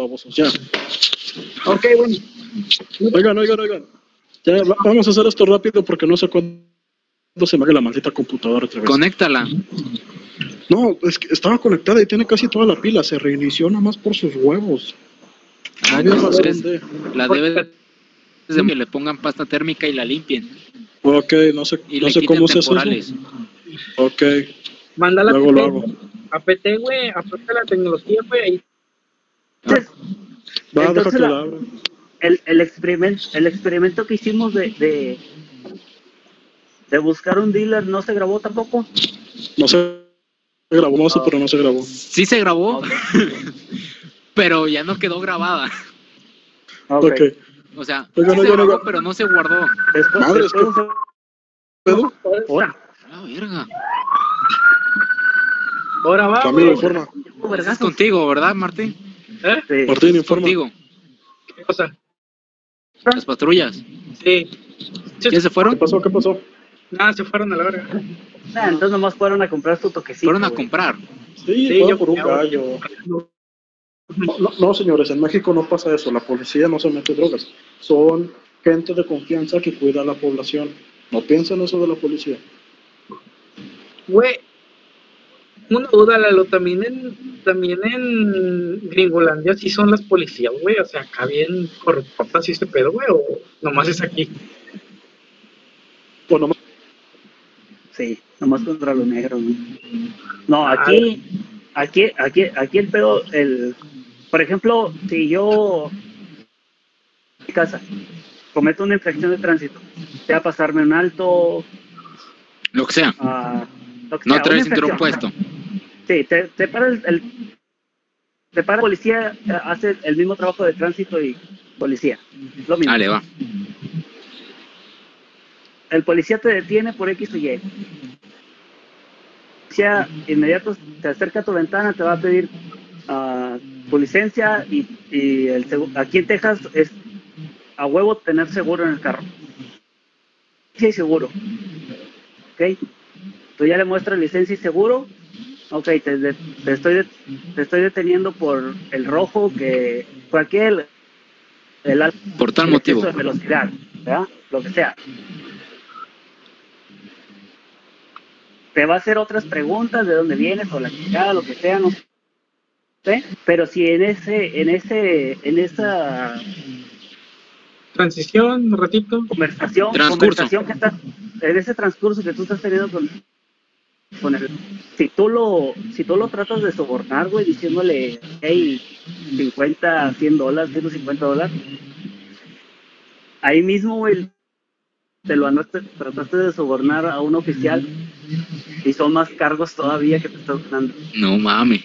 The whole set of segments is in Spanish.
babosos. Ya. Ok, bueno. Oigan, oigan, oigan. Ya, va- vamos a hacer esto rápido porque no sé cuándo se me haga la maldita computadora otra vez. Conéctala. No, es que estaba conectada y tiene casi toda la pila. Se reinició nada más por sus huevos. No Ah, entonces de... la debe de que le pongan pasta térmica y la limpien. Ok, no sé, Y no le sé cómo se hace eso. Ok, Mándala luego lo hago. a PT, güey. Aplica la tecnología, güey. Ahí. Entonces, Va, Entonces deja que la- el, el, experimento, el experimento que hicimos de, de, de buscar un dealer no se grabó tampoco. No se grabó, no sé, pero no se grabó. Sí se grabó, pero ya no quedó grabada. Ok. Ok. O sea, Oigan, sí se oigan, grabó, oigan. pero no se guardó. Después, Madre, después es que- se- ¿Pedo? Ahora, La verga. Ahora va, informa. Es vergazos. contigo, ¿verdad, Martín? ¿Eh? Sí. Martín, informa. Contigo. ¿Qué cosa? Las patrullas. Sí. ¿Ya se ¿Qué fueron? pasó? ¿Qué pasó? Nada, se fueron a la verga. Ah, entonces nomás fueron a comprar su toquecito. Fueron a güey. comprar. Sí, Sí, yo- por un gallo. No, no, no, señores, en México no pasa eso. La policía no se mete drogas. Son gente de confianza que cuida a la población. No piensen eso de la policía. Güey. Una duda, Lalo. También en, también en Gringolandia sí son las policías, güey. O sea, acá bien corruptas y este pedo, güey. O nomás es aquí. Bueno, no- Sí, nomás contra los negros. ¿no? No, aquí, aquí, aquí, aquí el pedo, el, por ejemplo, si yo en mi casa cometo una infracción de tránsito, sea pasarme un alto, Lo que sea. ah, lo que No sea, traer una cinturón puesto. Sí, te, te para el, el- te para el policía, hace el mismo trabajo de tránsito y policía, lo mismo. Dale, va. el policía te detiene por X o Y. El policía inmediato te acerca a tu ventana, te va a pedir ah, tu licencia y, y el aquí en Texas es a huevo tener seguro en el carro. Sí hay seguro. ¿Ok? Tú ya le muestras licencia y seguro. Ok, te, de- te estoy, de- te estoy deteniendo por el rojo que cualquier el, al- Por tal el motivo. de velocidad, ¿verdad? Lo que sea. Te va a hacer otras preguntas de dónde vienes o la chingada, lo que sea, no sé. Pero si en ese, en ese, en esa Transición, un ratito. conversación, Transcurso. conversación que estás, en ese transcurso que tú estás teniendo con, con el, si tú lo, si tú lo tratas de sobornar, güey, diciéndole, hey, 50, 100 dólares, 150 dólares, ahí mismo, güey, te lo andaste, trataste de sobornar a un oficial y son más cargos todavía que te estás dando. No mames.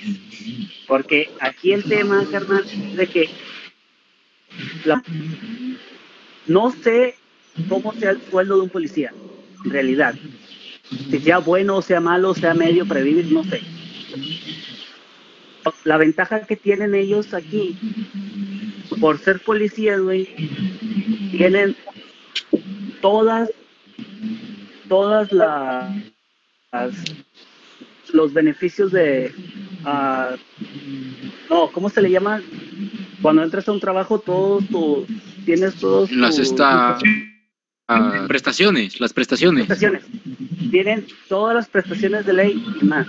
Porque aquí el tema, carnal, es de que la- no sé cómo sea el sueldo de un policía, en realidad. Si sea bueno, sea malo, sea medio, para vivir, no sé. La ventaja que tienen ellos aquí, por ser policías, güey, tienen todas, todas las, las- los beneficios de, ah, no, ¿cómo se le llama? Cuando entras a un trabajo, todos tus, tienes todos Las tus- ah, prestaciones, las prestaciones. prestaciones. Tienen todas las prestaciones de ley y más.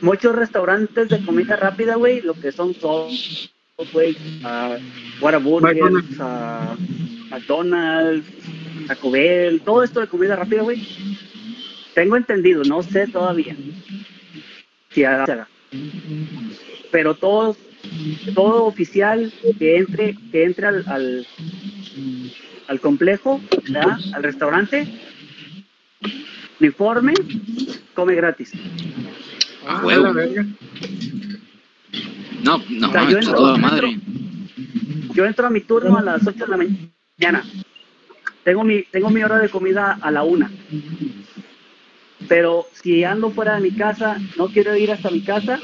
Muchos restaurantes de comida rápida, güey, lo que son todos, güey, uh, Whataburgers, ah, McDonald's, Taco Bell, todo esto de comida rápida, güey. Tengo entendido, no sé todavía. Si haga. Pero todos, todo oficial que entre, que entre al, al, al complejo, ¿verdad? al restaurante, uniforme, come gratis. Ah, huevo. la verga. No, no, O sea, mames, yo entro- toda madre. Yo entro a mi turno a las 8 de la mañana. Tengo mi, tengo mi hora de comida a la una. Pero si ando fuera de mi casa, no quiero ir hasta mi casa,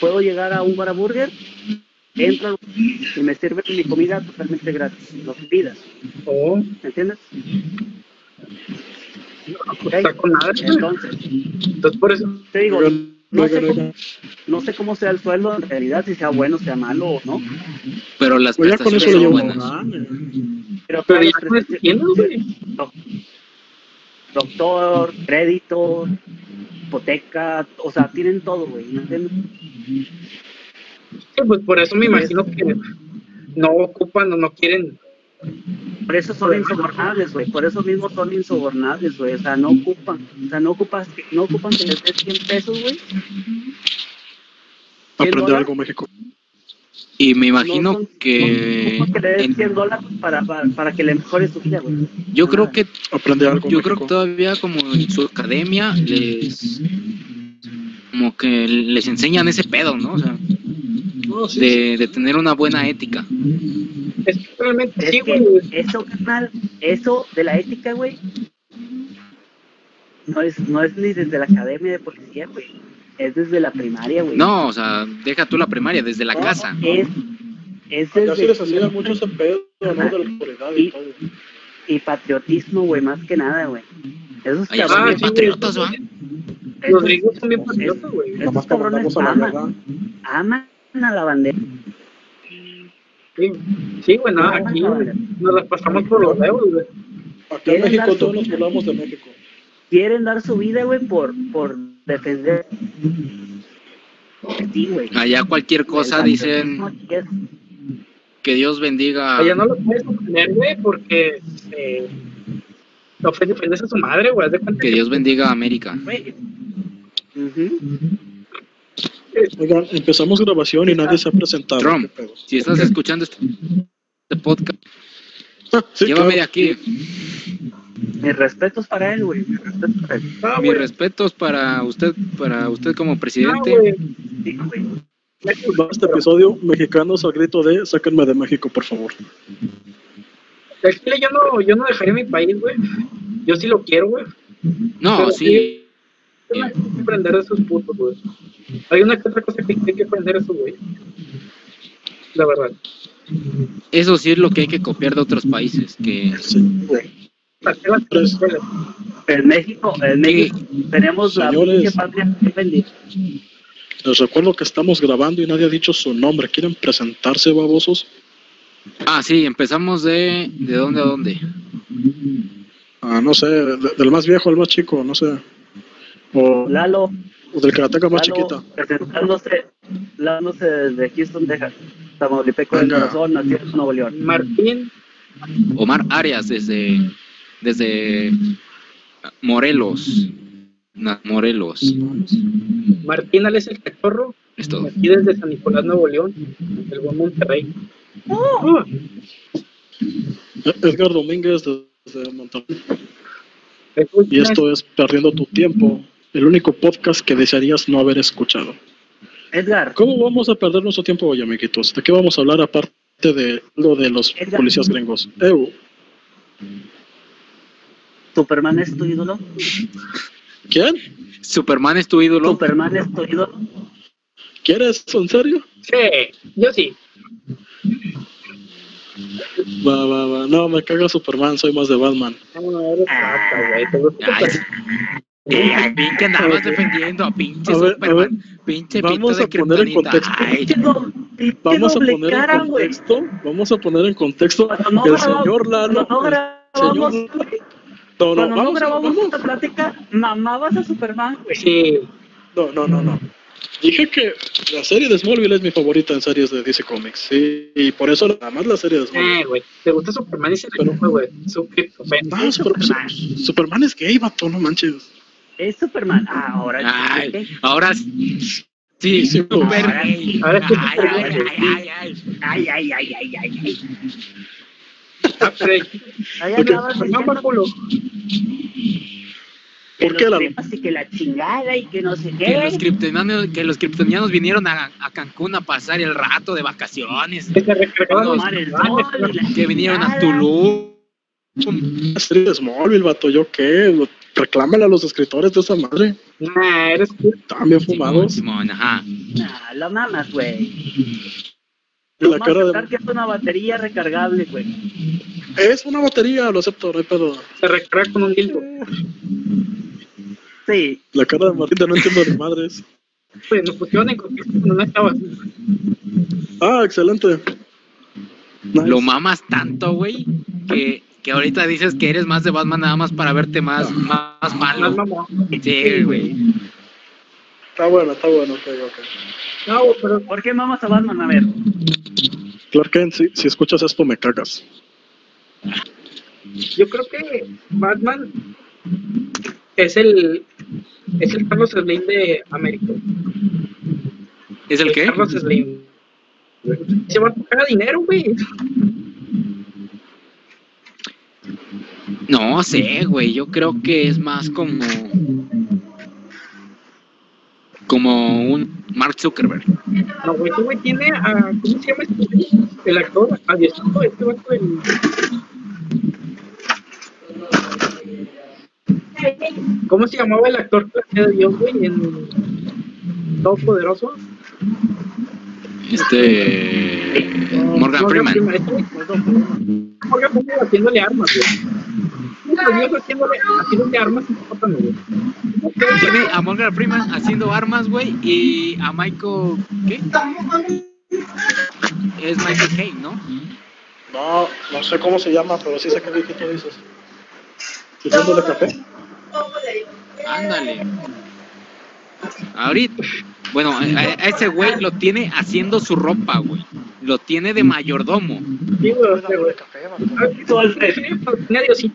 puedo llegar a un Whataburger, entro y me sirven mi comida totalmente gratis, lo que pidas. Oh, Pues está con. Entonces, Entonces, por eso. te digo, no, sé cómo, oigan. no sé cómo sea el sueldo en realidad, si sea bueno, sea malo o no. Pero las Pues prestaciones son llevo buenas. Pero, Pero ya no doctor, crédito, hipoteca, o sea, tienen todo, güey. ¿no? Sí, pues por eso me imagino que no ocupan o no quieren. Por eso son insobornables, güey. Por eso mismo son insobornables, güey. O sea, no ocupan. O sea, no ocupas, no ocupan que les des 100 pesos, güey. Aprender algo México. Y me imagino No son- que, No que le des en- 100 dólares para, para, para que le mejore su vida, güey. yo creo que Aprender algo yo México. creo que todavía como en su academia les como que les enseñan ese pedo, ¿no? O sea, sí, sí. de, de tener una buena ética. Es que realmente Es sí, que güey. eso, carnal, eso de la ética, güey, no es, no es ni desde la academia de policía, güey. Es desde la primaria, güey. No, o sea, deja tú la primaria desde la No, casa. Es, es sí desde les hacía mucho ese pedo, ¿no? De la autoridad y Y- todo. y patriotismo, güey, más que nada, güey. Esos Allá son cabrones, güey. patriotas, ¿va? Los gringos bien patriotas, güey. Esos cabrones aman, aman a la bandera. Sí, sí, güey, no, aquí güey, nos las pasamos por los huevos, güey. Acá en ¿Quieren México todos nos burlamos de México. Quieren dar su vida, güey, por, por defender. Sí, güey. Allá cualquier cosa dicen que Dios bendiga. Allá no lo puedes ofender, güey, porque eh, ofende- ofendes a su madre, güey. Que Dios bendiga a América. güey. Ujú. Oigan, empezamos grabación y nadie se ha presentado. Si estás escuchando este, este podcast, Ah, sí, llévame de aquí. Mis respetos para él, güey. Mis respetos para él. Ah, Mis respetos para usted, para usted como Ah, presidente. Sí. Este episodio, mexicanos al grito de sáquenme de México, por favor. Chile yo no, yo no dejaría mi país, güey. Yo sí lo quiero, güey. No, Pero sí. Hay que aprender de esos putos, güey. Hay una que otra cosa que hay que aprender de esos, güey. La verdad. Eso sí es lo que hay que copiar de otros países. Que Sí, güey. Escuelas. En México, en México tenemos la Señores. patria. Les recuerdo que estamos grabando y nadie ha dicho su nombre. ¿Quieren presentarse, babosos? Ah, sí, empezamos de... ¿De dónde a dónde? Ah, no sé, de- del más viejo al más chico, no sé. O, Lalo, o del karateka más Lalo chiquita. presentándose, desde Houston, Texas. Tamaulipeco del corazón, nació en Nuevo León. Martín, Omar Arias desde... Desde... Morelos. Na- Morelos. Martín Alex el Cachorro, Es todo. aquí desde San Nicolás, Nuevo León, el buen Monterrey. E- Edgar Domínguez desde Monterrey. Y esto es Perdiendo tu Tiempo, el único podcast que desearías no haber escuchado. Edgar, ¿Cómo vamos a perder nuestro tiempo hoy, amiguitos? ¿De qué vamos a hablar aparte de lo de los Edgar. policías gringos? Ew, ¿Superman es tu ídolo? ¿Quién? Superman es tu ídolo. ¿Superman es tu ídolo? ¿Quieres eso en serio? Sí, yo sí. Va, va, va. No, me caga Superman, soy más de Batman. No, no, eres rata, güey. Ay, Superman. eh, que andabas defendiendo a pinche A ver, a Superman. Pinche Vamos pito a de poner en contexto. Ay, Pinche pinche Vamos a poner cara, en contexto, vamos a poner en contexto no el señor Lalo, no el grabamos, señor- no, no, cuando no vamos, grabamos vamos, esta plática, mamabas a Superman, güey. Sí, no, no, no, no. Dije que la serie de Smallville es mi favorita en series de DC Comics, sí, y por eso nada más la serie de Smallville. eh, güey. ¿Te gusta Superman y se fue, güey? Su Superman. No, Super- Su- Superman es gay, vato, no manches. Es Superman. Ah, ahora Ay, sí. ahora sí. Sí, Sí, super ahora gay. sí. Ahora sí, Ay, Superman, ay, ay, ay, ay. Ay, Superman ¿Por qué, cremas y que la chingada y que no sé Que los qué. kryptonianos, que los kryptonianos vinieron a, a Cancún a pasar el rato de vacaciones. Que la Que vinieron a. Tulum. La serie de Smallville, vato, ¿yo qué? Reclámale a los escritores de esa madre. Nah, eres tú. Simón, fumados. Simón, ajá. Nah, la mamas, güey. La Lo cara de... que es una batería recargable, güey. Es una batería, lo acepto, no hay pedo. Se recarga con un dildo. Sí, La cara de Martín de no entiendo de madres. Pues nos pusieron en contexto con una chava. Ah, excelente. Nice. Lo mamas tanto, güey, que, que ahorita dices que eres más de Batman nada más para verte más, más, Más malo. Sí, güey. Está bueno, está bueno, ok, ok. No, pero ¿Por qué mamas a Batman? A ver. Clark Kent, si, si escuchas esto me cagas. yo creo que Batman es el es el Carlos Slim de América. ¿Es el qué? Carlos Slim. Se va a tocar dinero, güey. No sé, güey. Yo creo que es más como. Como un Mark Zuckerberg. No, güey, este güey tiene a. ¿Cómo se llama este? El actor, a Diosito, este vato el. ¿Cómo se llamaba el actor que hacía Dios, güey? En Todopoderoso. Este. Morgan Freeman. Este Morgan Freeman haciéndole armas, güey. Haciéndole, haciéndole armas y. Tiene a Morgan Freeman haciendo armas, güey. Y a Michael. ¿Qué? Es Michael Caine, ¿no? No, no sé cómo se llama, pero sí sé qué viejito dices. ¿Sirviéndole café? Ándale. Ahorita. Bueno, a, a ese güey lo tiene haciendo su ropa, güey. Lo tiene de mayordomo. Sí, este. Sí,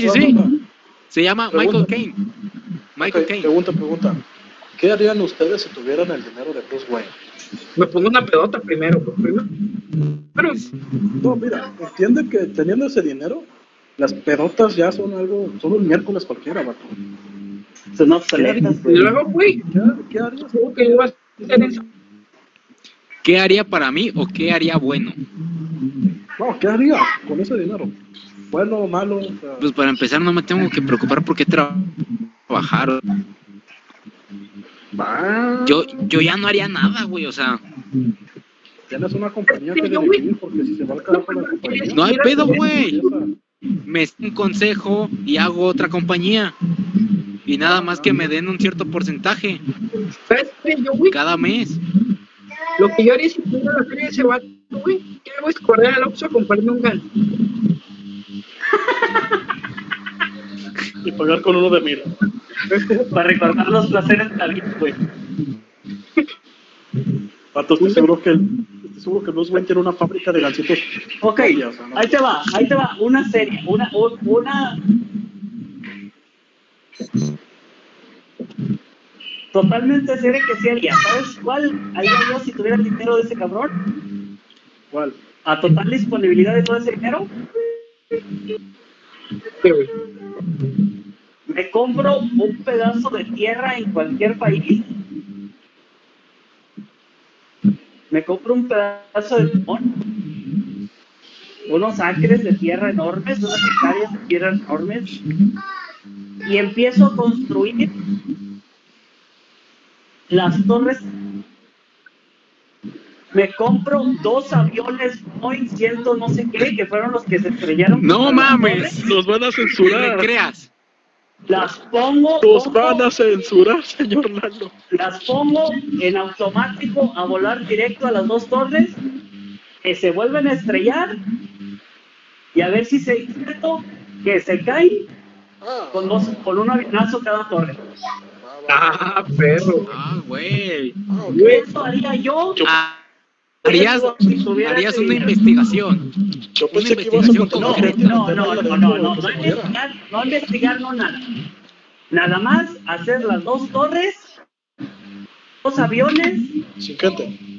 sí, sí. Se llama Michael Caine. Michael Ok, Caine. Pregunta, pregunta. ¿Qué harían ustedes si tuvieran el dinero de Bruce Wayne? Me pongo una pedota primero, güey. Primero. Pero, No, mira, entiende que teniendo ese dinero, las pedotas ya son algo, son un miércoles cualquiera, vato. Son obsoletas, y luego, güey, ¿Qué, qué harías? ¿cómo que ibas a hacer eso? ¿Qué haría para mí o qué haría bueno? No, ¿qué harías con ese dinero? Bueno, malo, o sea, Pues para empezar no me tengo que preocupar por qué tra- trabajar. va, Yo, yo ya no haría nada, güey. O sea, tienes una compañía que dirigir, porque si se va al carajo la compañía... no hay pedo, güey. Me es un consejo y hago otra compañía. Y nada más que me den un cierto porcentaje ¿Sabes qué? Yo, güey, cada mes. lo que yo haría si tuviera la feria de ese vato, güey, ¿qué hago? Es correr al Oxxo a comprarme un gal. Y pagar con uno de mil. Para recordar los placeres de vida, güey. Pato, estoy seguro que, estoy seguro que Bruce Wayne tiene una fábrica de gancitos. Ok, ahí te va, ahí te va. Una serie, una, un- una. Totalmente serie que sí haría. ¿Sabes cuál haría yo si tuviera el dinero de ese cabrón? ¿Cuál? A total disponibilidad de todo ese dinero, ¿Qué, güey? me compro un pedazo de tierra en cualquier país. Me compro un pedazo de limón. Unos acres de tierra enormes, unas hectáreas de tierra enormes. Y empiezo a construir las torres. Me compro dos aviones Boeing 100 no sé qué, que fueron los que se estrellaron. No mames. Los van a me censurar. creas. Las pongo, Los pongo- van a censurar, señor Lalo. las pongo en automático a volar directo a las dos torres, que se vuelven a estrellar y a ver si se que se caen con, dos, con un avionazo cada torre. Ah, perro. Ah, güey. Eso haría yo. Ah, harías, una investigación. Yo pensé que ibas a No, no, no, no, no, no, no investigar, no investigar, no nada. Nada más hacer las dos torres, dos aviones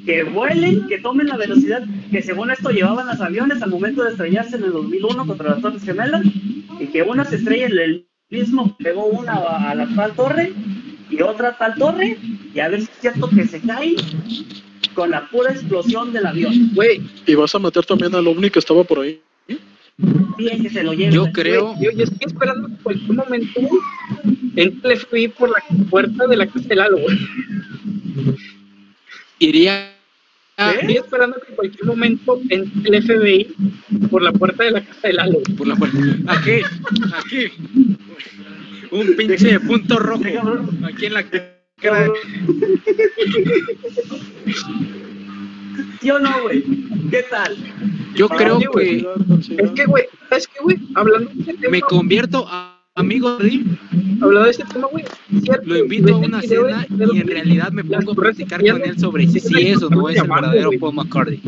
que vuelen, que tomen la velocidad que según esto llevaban los aviones al momento de estrellarse en el 2001 contra las Torres Gemelas y que una se estrella en el mismo, pegó una a la tal torre y otra a tal torre y a ver si es cierto que se cae con la pura explosión del avión. Güey, ¿Y vas a meter también al ovni que estaba por ahí? Bien que se lo lleven. Yo creo. güey, yo, yo estoy esperando que en cualquier momento entre el FBI por la puerta de la casa de Lalo, Iría. Estoy esperando que en cualquier momento entre el FBI por la puerta de la casa de Lalo. Por la puerta. Aquí, aquí. Un pinche punto rojo aquí en la cara. ¿Sí o no, güey? ¿Qué tal? Yo Ah, creo sí, que Es que, güey, ¿sabes qué, güey? Hablando de me convierto a amigo hablando de este tema, güey, cierto, lo invito a una video cena y en realidad me pongo a platicar con él sobre si es sí es o no es el verdadero. Paul McCartney.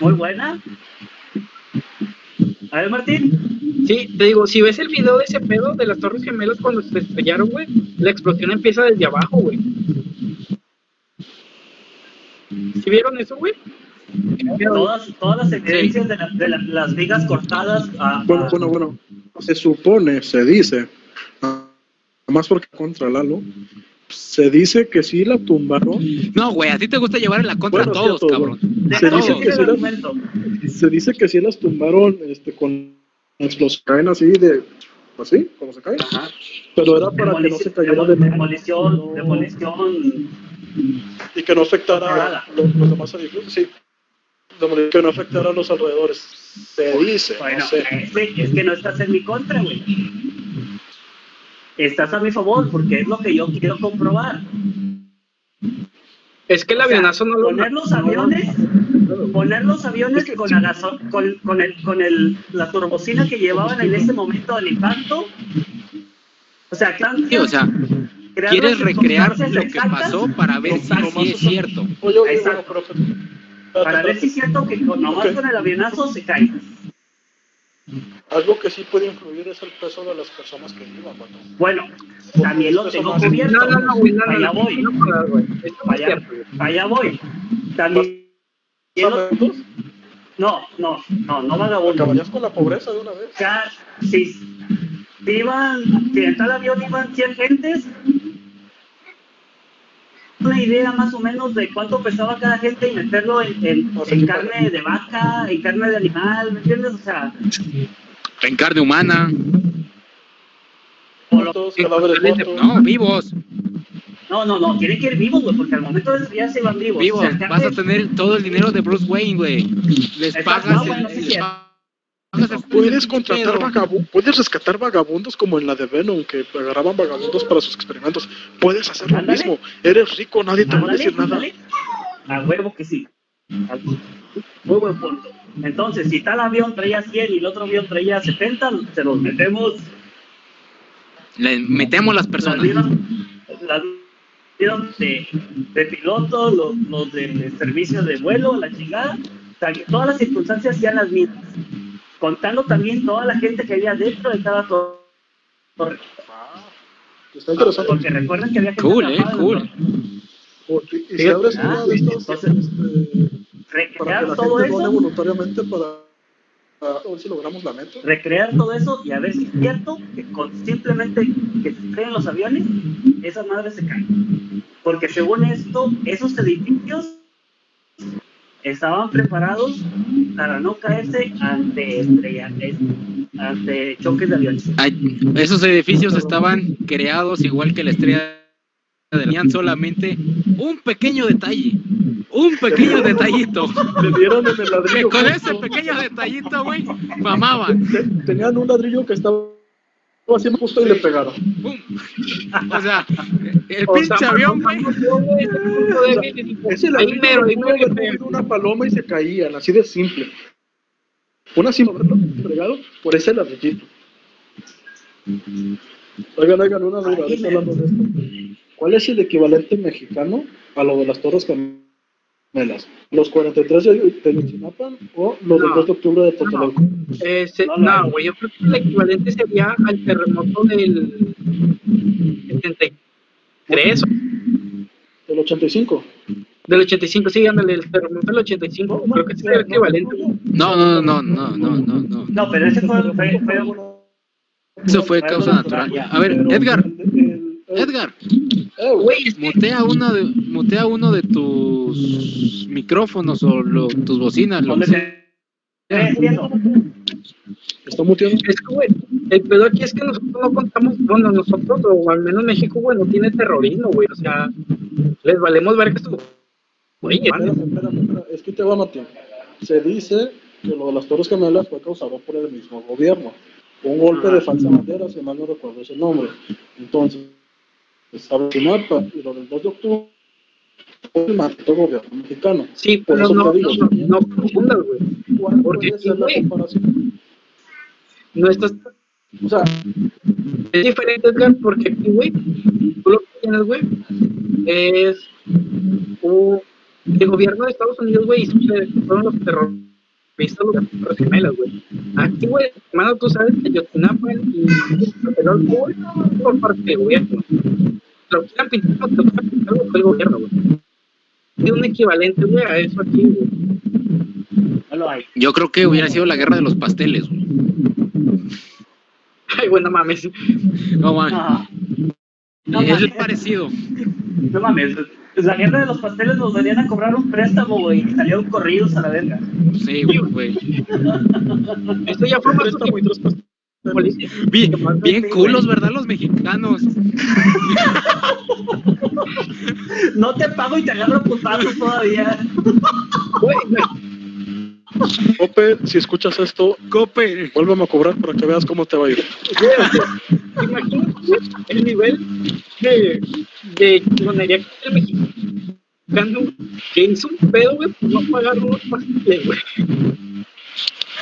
Muy buena. A ver, Martín. Sí, te digo, si ves el video de ese pedo de las Torres Gemelas cuando se estrellaron, güey, la explosión empieza desde abajo, güey. ¿Sí vieron eso, güey? Todas, todas las evidencias de, la- de la- las vigas cortadas. a- Bueno, a- bueno, bueno. Se supone, se dice, nada más porque contra Lalo, se dice que sí la tumbaron. No, güey, a ti te gusta llevar en la contra Bueno, a todos, cierto, cabrón. Se dice que sí las, se dice que sí las tumbaron este, con explosión, caen así de, así, como se caen. Ajá. Pero era para que no se cayera de Demolición, demolición. y que no afectara a los, los demás edificios. Sí, No afectara a los alrededores. Se dice, Bueno, no sé. es, que- es que no estás en mi contra, güey. Estás a mi favor porque es lo que yo quiero comprobar. Es que el O sea, avionazo no lo poner los aviones, poner los aviones Es que con sí. la gaso- con, con el, con el, la turbocina que llevaban en ese momento del impacto. O sea, tan- Sí, o sea, quieres recrear lo que exactas pasó para ver si es cierto. Oye, oye, Exacto. bueno, pero- Para ver si es cierto que con, nomás con el avionazo se cae. Algo que sí puede influir es el peso de las personas que iban, vato. Bueno, también lo tengo cubierto. No, no, no, güey, no, no, Allá no, voy. Allá, allá voy. También. No, no, no, no vagabundo. ¿Acabarías con la pobreza de una vez? Si, si iban, si en tal avión iban 100 gentes, una idea más o menos de cuánto pesaba cada gente y meterlo en, en- en carne de vaca, en carne de animal, ¿me entiendes? O sea, En carne humana. o lo- Muertos, cadáveres muertos. No, vivos. no, no, no, tienen que ir vivos, güey, porque al momento de ya se van vivos. Vivos. O sea, Vas a tener todo el dinero de Bruce Wayne, güey. Les Exacto, pagas no, bueno, el, sí, el Puedes contratar vagabundos, puedes rescatar vagabundos como en la de Venom, que agarraban vagabundos para sus experimentos. Puedes hacer lo Ándale. mismo. Eres rico, nadie te va a Ándale, decir nada. ándale. A huevo que sí. Muy buen punto. Entonces, si tal avión traía 100 y el otro avión traía 70, se los metemos. Le metemos las Las personas. vieron, las vieron de, de piloto, los, los de servicio de vuelo, la chingada. O sea, que todas las circunstancias sean las mismas. Contando también toda la gente que había dentro de cada tor- torre. Está interesante. Porque recuerden que había gente Cool, eh, cool. Porque- y si abres Ah, una de estas, entonces, este, para que Recrear la todo gente eso. voluntariamente para, para ver si logramos la meta. recrear todo eso y a ver si es cierto que con simplemente que se creen los aviones, esas madres se caen. Porque según esto, esos edificios estaban preparados para no caerse ante estrella- ante choques de aviones. Ay, Esos edificios estaban creados igual que la estrella tenían solamente un pequeño detalle, un pequeño detallito. Le dieron en el Que ladrillo. con justo. ese pequeño detallito, güey, mamaban. Te- Tenían un ladrillo que estaba haciendo justo y le pegaron. O sea, el O pinche sea, avión, güey. haber ahí mero. movido una paloma y se caían, así de simple. Una sin haberlo entregado por ese ladrillito. Oigan, oigan, una duda, hablando de esto. ¿Cuál es el equivalente mexicano a lo de las Torres Gemelas? ¿Los 43 de Ayotzinapa o los del No. 2 de octubre de Tlatelolco? No, no. no, güey, yo creo que el equivalente sería al terremoto del 73, Del 85. del 85, sí, ándale, el terremoto del 85, creo que sería el equivalente. No, no, no, no, no, no, no. No, pero ese fue, fue, fue- Eso fue causa natural. A ver, Edgar, Edgar, güey, que- mutea uno de, mutea uno de tus micrófonos o lo- tus bocinas, lo ¿dónde que sea. se eh, está muteado. Es que, güey, el pedo aquí es que nosotros no contamos, bueno, nosotros, o al menos México, güey, no tiene terrorismo, güey, o sea, les valemos ver que esto, güey, Espérame, espérame, espérame, Es que te va a matar. Se dice que lo de las Torres Gemelas fue causado por el mismo gobierno. Un golpe Ah. de falsa bandera, si mal no recuerdo ese nombre. Entonces, estaba Sinapa y lo del 2 de octubre el maldito gobierno mexicano. Sí, Por pero eso no, digo, no, no, no confundas, güey. ¿Cuál Porque ser la comparación? No estás O sea, Es diferente, Edgar, porque aquí, güey, tú lo que tienes, güey, es un- el gobierno de Estados Unidos, güey, que fueron los terroristas, los Torres gemelas, güey. Aquí, güey, hermano, tú sabes que Yotinapa y el güey, por parte del gobierno. Lo quieran pintar lo quieran pintar, güey, fue el gobierno, güey. Hay un equivalente, güey, a eso aquí, güey. No lo hay. Yo creo que hubiera sido la guerra de los pasteles. güey. Ay, güey, no mames. No mames. Ah, No es mames. parecido. no mames. La guerra de los pasteles nos venían a cobrar un préstamo, güey. y Salieron corridos a la verga. Sí, güey. Esto ya fue más muy traspas- policía. Bien, bien culos. ¿verdad? Los mexicanos. No te pago y te agarro putazos todavía. Güey, güey, Ope, si escuchas esto, Cope. vuélveme a cobrar para que veas cómo te va a ir. Imagínate el nivel de, de chingonería que tiene el mexicano que hizo un pedo, güey, por no pagar unos pasteles, güey.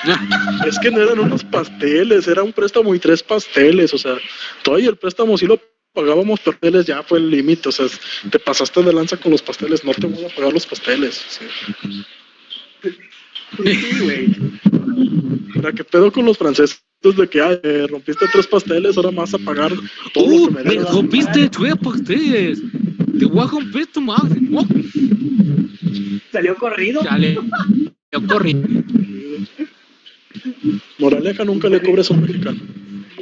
Es que no eran unos pasteles, era un préstamo y tres pasteles, o sea, todavía el préstamo sí lo pagábamos pasteles, ya fue el límite, o sea, te pasaste de lanza con los pasteles, no te voy a pagar los pasteles. sí. La que pedo con los franceses de que ay, eh, rompiste tres pasteles, ahora más a pagar todo lo Uh, que me rompiste tres pasteles. Te voy a romper tu madre. Oh, Salió corrido. Yo corrí. Moraleja nunca le cobres a un mexicano.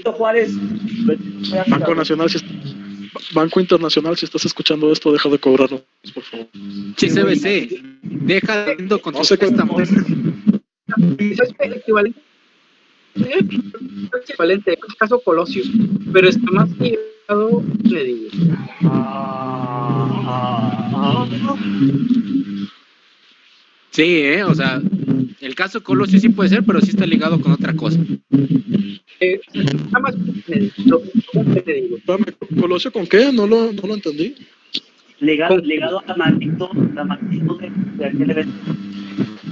Juárez. Banco Nacional, si Banco Internacional, si estás escuchando esto, deja de cobrarnos, por favor. CBC. Deja de indo con No tus préstamos. Equivalente. En este caso Colosio, pero está más ligado, le digo. Sí, ¿eh? O sea, el caso Colosio sí puede ser, pero sí está ligado con otra cosa. Eh, está más le digo, ¿cómo te digo? Espérame, ¿Colosio con qué? No lo, no lo entendí. Legado, legado a magnitud, la magnitud de, de aquel evento.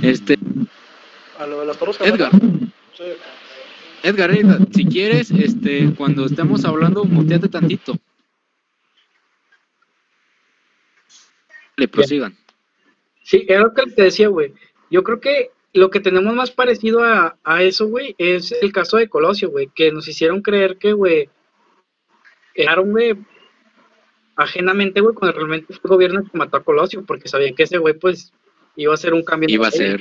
Este, A lo de las torres Edgar. Sí. Edgar, Edgar, si quieres, este, cuando estemos hablando, muteate tantito. Le prosigan. Sí, era lo que te decía, güey. Yo creo que lo que tenemos más parecido a, a eso, güey, es el caso de Colosio, güey, que nos hicieron creer que, güey, quedaron, güey, ajenamente, güey, cuando realmente fue el gobierno que mató a Colosio, porque sabían que ese güey, pues, iba a ser un cambio. Iba a ser.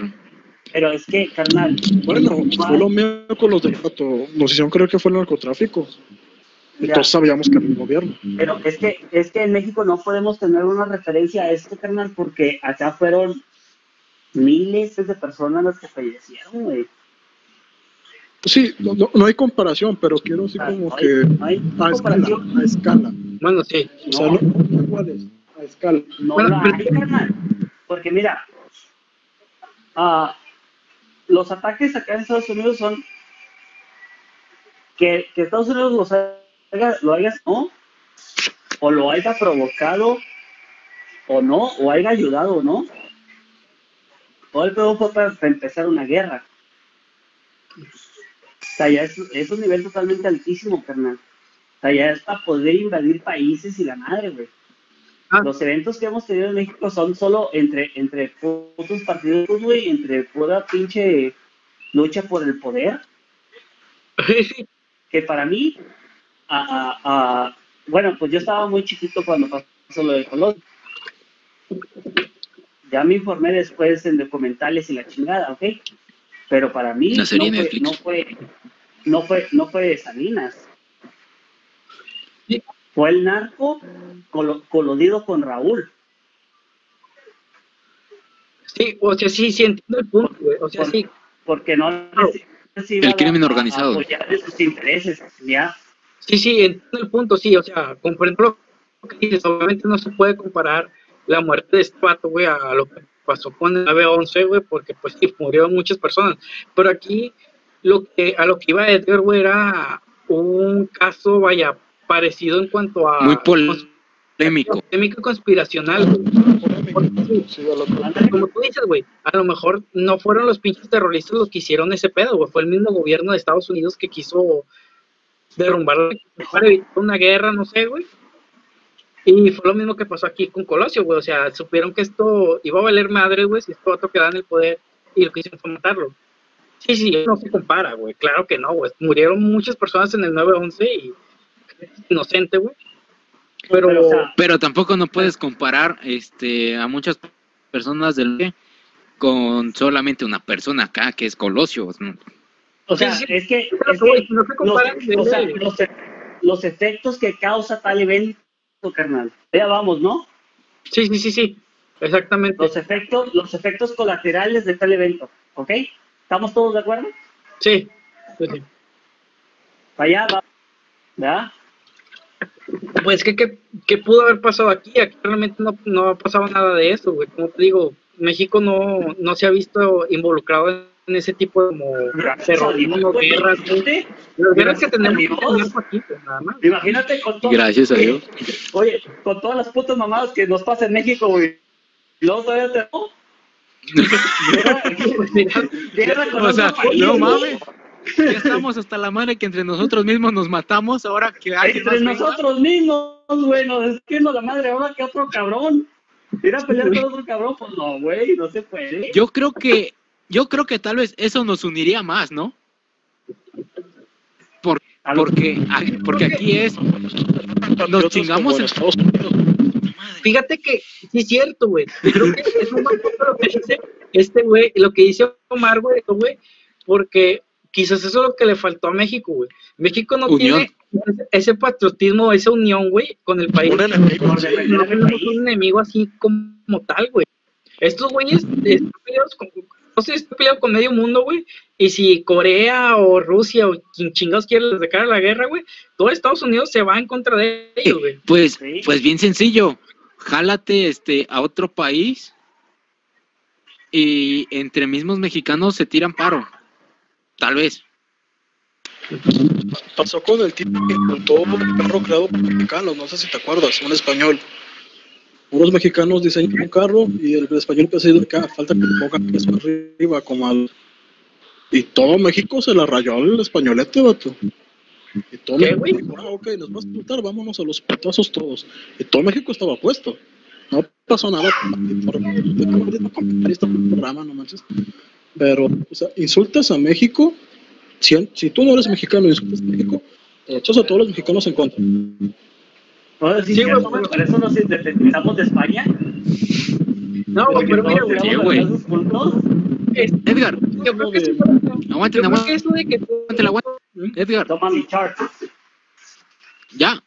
Pero es que, carnal, Bueno, fue lo mismo con los de Pato. Nos hicieron creer que fue el narcotráfico. Y Ya. todos sabíamos que era el gobierno. pero es que, es que en México no podemos tener una referencia a esto, carnal, porque acá fueron miles de personas las que fallecieron, güey. Sí, no, no- no hay comparación, pero quiero así Ah, como hay- que hay a escala, a escala. Bueno, sí. O sea, no, no iguales, a escala. No Bueno, la pero- hay, carnal. Porque mira, ah, los ataques acá en Estados Unidos son que, que Estados Unidos los haya, lo haya, ¿no? O lo haya provocado, o no, o haya ayudado, o no. Todo el pedo fue para, para empezar una guerra. O sea, ya es, es un nivel totalmente altísimo, carnal. O sea, ya es para poder invadir países y la madre, güey. Ah. Los eventos que hemos tenido en México son solo entre, entre putos partidos, güey, entre pura pinche lucha por el poder. Que para mí, a, a- a- bueno, pues yo estaba muy chiquito cuando pasó lo de Colón. Ya me informé después en documentales y la chingada, ¿ok? Pero para mí no, fue, no fue, no fue, no fue Salinas. Sí. Fue el narco colo- colodido con Raúl. Sí, o sea, sí, sí, entiendo el punto, güey. O sea, sí. porque no El crimen a- organizado. a apoyar de sus intereses, ya. Sí, sí, entiendo el punto, sí, o sea, comprendo lo que dices, obviamente no se puede comparar la muerte de este vato, güey, a lo que pasó con el 9-11, güey, porque pues sí, murieron muchas personas, pero aquí lo que, a lo que iba Edgar, güey, era un caso, vaya, parecido en cuanto a... Muy polémico. Polémico conspiracional, güey. Sí. Como tú dices, güey, a lo mejor no fueron los pinches terroristas los que hicieron ese pedo, güey. Fue el mismo gobierno de Estados Unidos que quiso derrumbar para evitar una guerra, no sé, güey. Y fue lo mismo que pasó aquí con Colosio, güey. O sea, supieron que esto iba a valer madre, güey, si esto otro quedaba en el poder y lo que hicieron fue matarlo. Sí, sí, no se compara, güey. Claro que no, güey. Murieron muchas personas en el 9-11 y es inocente, güey. Pero, Pero, o sea, Pero tampoco no puedes comparar este a muchas personas del con solamente una persona acá que es Colosio. o sea, sí, sí. es que, es güey, que no se los, comparan o sea, de- los, e- los efectos que causa tal evento, carnal. Ya vamos, ¿no? sí, sí, sí, sí. Exactamente. Los efectos, los efectos colaterales de tal evento, ¿ok? ¿Estamos todos de acuerdo? Sí. sí, allá va, ¿verdad? Pues que, que, que pudo haber pasado aquí, aquí realmente no, no ha pasado nada de eso, güey. Como te digo, México no, no se ha visto involucrado en ese tipo de como terrorismo, guerras, güey. Las guerras que tenemos Dios. aquí, pues, nada más. Imagínate con todo. Gracias a oye, Dios. Oye, con todas las putas mamadas que nos pasa en México, güey. Y luego todavía te. Guerra- guerra con O sea, país, no mames. Ya estamos hasta la madre que entre nosotros mismos nos matamos. Ahora que alguien Entre más venga. nosotros mismos, güey, nos desquemos la madre ahora que otro cabrón. Ir a pelear con otro cabrón, pues no, güey, no se puede. Yo creo que yo creo que tal vez eso nos uniría más, ¿no? Por- porque porque aquí es Patriotas chingamos en en- Estados Unidos. Fíjate que sí es cierto, güey. Creo que es un buen punto lo que dice este güey, lo que dice Omar, güey, porque quizás eso es lo que le faltó a México, güey. México no Unión. tiene ese- patriotismo, esa unión, güey, con el país. Un enemigo, sí. no país. un enemigo así como tal, güey. Estos güeyes están sé, están peleados con medio mundo, güey. Y si Corea o Rusia o quien chingados quiere les declara la guerra, güey, todo Estados Unidos se va en contra de ellos, güey. pues Sí. pues bien sencillo. Jálate este a otro país y entre mismos mexicanos se tiran paro. Tal vez. Pasó con el tipo que inventó un carro creado por mexicanos, no sé si te acuerdas, un español. Unos mexicanos diseñan un carro y el español empezó a decir que falta que le pongan eso arriba, como al... Y todo México se la rayó al españolete, vato. Y todo ¿Qué, México dijo, ah, ok, nos vas a explotar, vámonos a los putazos todos. Y todo México estaba puesto. No pasó nada. por- este programa, no manches. Pero, o sea, insultas a México si, si tú no eres mexicano y insultas a México, te echas a todos los mexicanos en contra. No, sí, Sí, güey. güey, por eso nos independizamos de España. No, güey, pero mira, güey. Sí, Edgar, yo creo que eso- aguanten, aguanten. eso de que Aguántala, aguántala. Edgar, Toma mi chart. ya.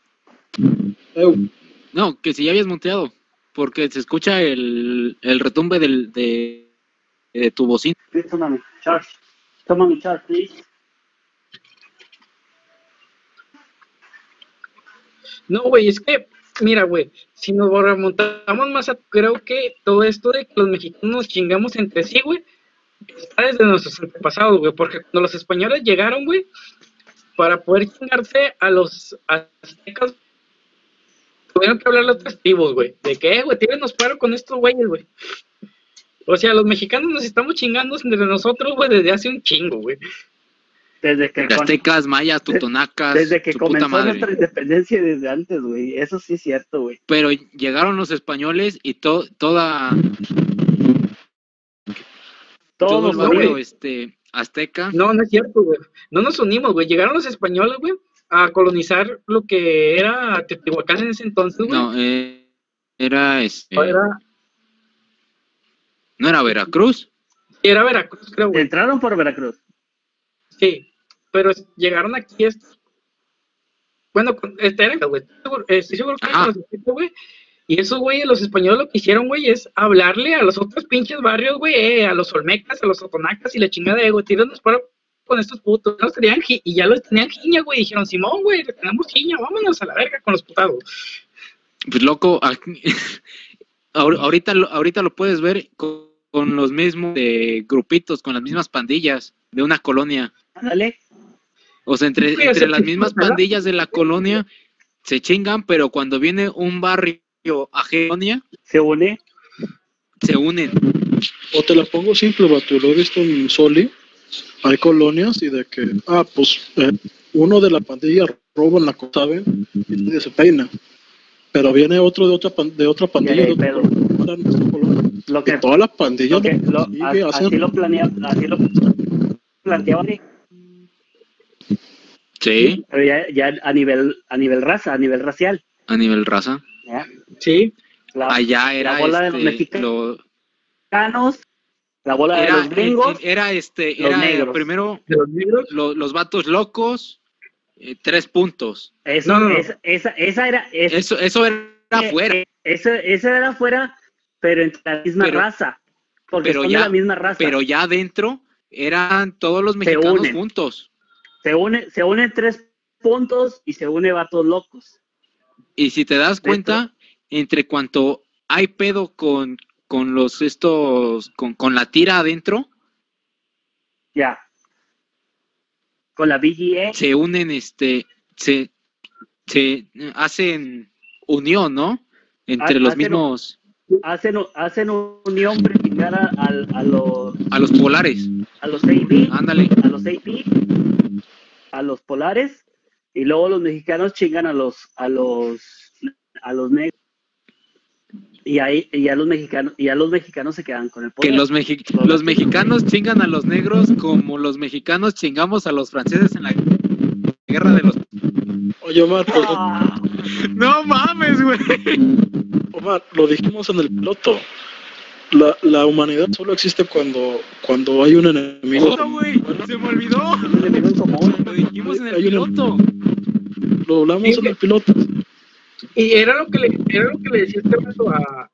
No, que si ya habías monteado. Porque se escucha el, el retumbe del, de, de tu bocina. Toma mi chart. Toma mi chart, please. No, güey, es que, mira, güey, si nos remontamos más a, creo que todo esto de que los mexicanos nos chingamos entre sí, güey, está desde nuestros antepasados, güey, porque cuando los españoles llegaron, güey, para poder chingarse a los aztecas, tuvieron que hablar a otras tribus, güey, de que, eh, güey, tírenos paro con estos güeyes, güey. O sea, los mexicanos nos estamos chingando entre nosotros, güey, desde hace un chingo, güey. Desde que, Aztecas, mayas, tutonacas, desde que puta comenzó madre. nuestra independencia desde antes, güey. Eso sí es cierto, güey. Pero llegaron los españoles y to- toda todo Todos, el no, barrio este azteca. No, no es cierto, güey. No nos unimos, güey. Llegaron los españoles, güey, a colonizar lo que era Teotihuacán en ese entonces, güey. No, eh, era este, Era, no era Veracruz. era Veracruz, creo, güey. Entraron por Veracruz. Sí. Pero llegaron aquí estos. Bueno, este era, güey. Estoy seguro- seguro que eran los güey. Y esos güeyes, los españoles lo que hicieron, güey, es hablarle a los otros pinches barrios, güey, eh, a los olmecas, a los otonacas y la chingada de, güey, tíranos para con estos putos. Los tenían y ya los tenían jiña, güey. Dijeron, Simón, güey, tenemos jiña, vámonos a la verga con los putados. Pues loco, aquí- ahor- ahorita, lo- ahorita lo puedes ver con, con los mismos eh, grupitos, con las mismas pandillas de una colonia. Ándale. O sea, entre, Sí, o entre sea, las mismas ¿verdad? pandillas de la colonia se chingan, pero cuando viene un barrio ajeno, Se une. se unen. O te la pongo simple, vato, lo he visto en Soli. Hay colonias y de que, ah, pues eh, uno de la pandilla roba en la cosa, ¿saben? Y nadie se peina. Pero viene otro de otra, pan- de otra pandilla de. Lo Y que, toda la pandilla lo que lo- sigue a- haciendo- así lo planea, así lo planteaban, Sí, pero ya, ya a nivel, a nivel raza, a nivel racial. a nivel raza. ¿ya? Sí. La- Allá era la bola de los este, mexicanos. lo- mexicanos, la bola de los gringos, era este, los era negros. primero De los negros. lo- los vatos locos, eh, tres puntos. eso, No, no, no. Esa, esa, esa era, es- Eso, eso era eh, afuera. eh, esa, esa era afuera, pero entre la misma Pero- raza, porque pero son ya- de la misma raza. pero ya adentro eran todos los mexicanos juntos. Se une, se unen tres puntos y se une vatos locos. Y si te das cuenta, entre cuanto hay pedo con, con los estos, con, con la tira adentro, Ya. Con la BGE, se unen, este, se, se hacen unión, ¿no? Entre los mismos, hacen, hacen unión para a, a- a los, a los polares. a los AB, Ándale. a los AP, a los polares, y luego los mexicanos chingan a los, a los, a los negros. Y ahí, y ya los mexicanos, y ya los mexicanos se quedan con el poder. Que los, mexi- los mexicanos chingan a los negros como los mexicanos chingamos a los franceses en la guerra de los... Oye, Omar, Ah, No mames, güey. Omar, lo dijimos en el piloto. La, la humanidad solo existe cuando, cuando hay un enemigo. Güey. Se me olvidó. un enemigo en común. Lo dijimos en el Hay piloto. Lo hablamos Sí, en el piloto. Y era lo que le, era lo que le decía este rato a,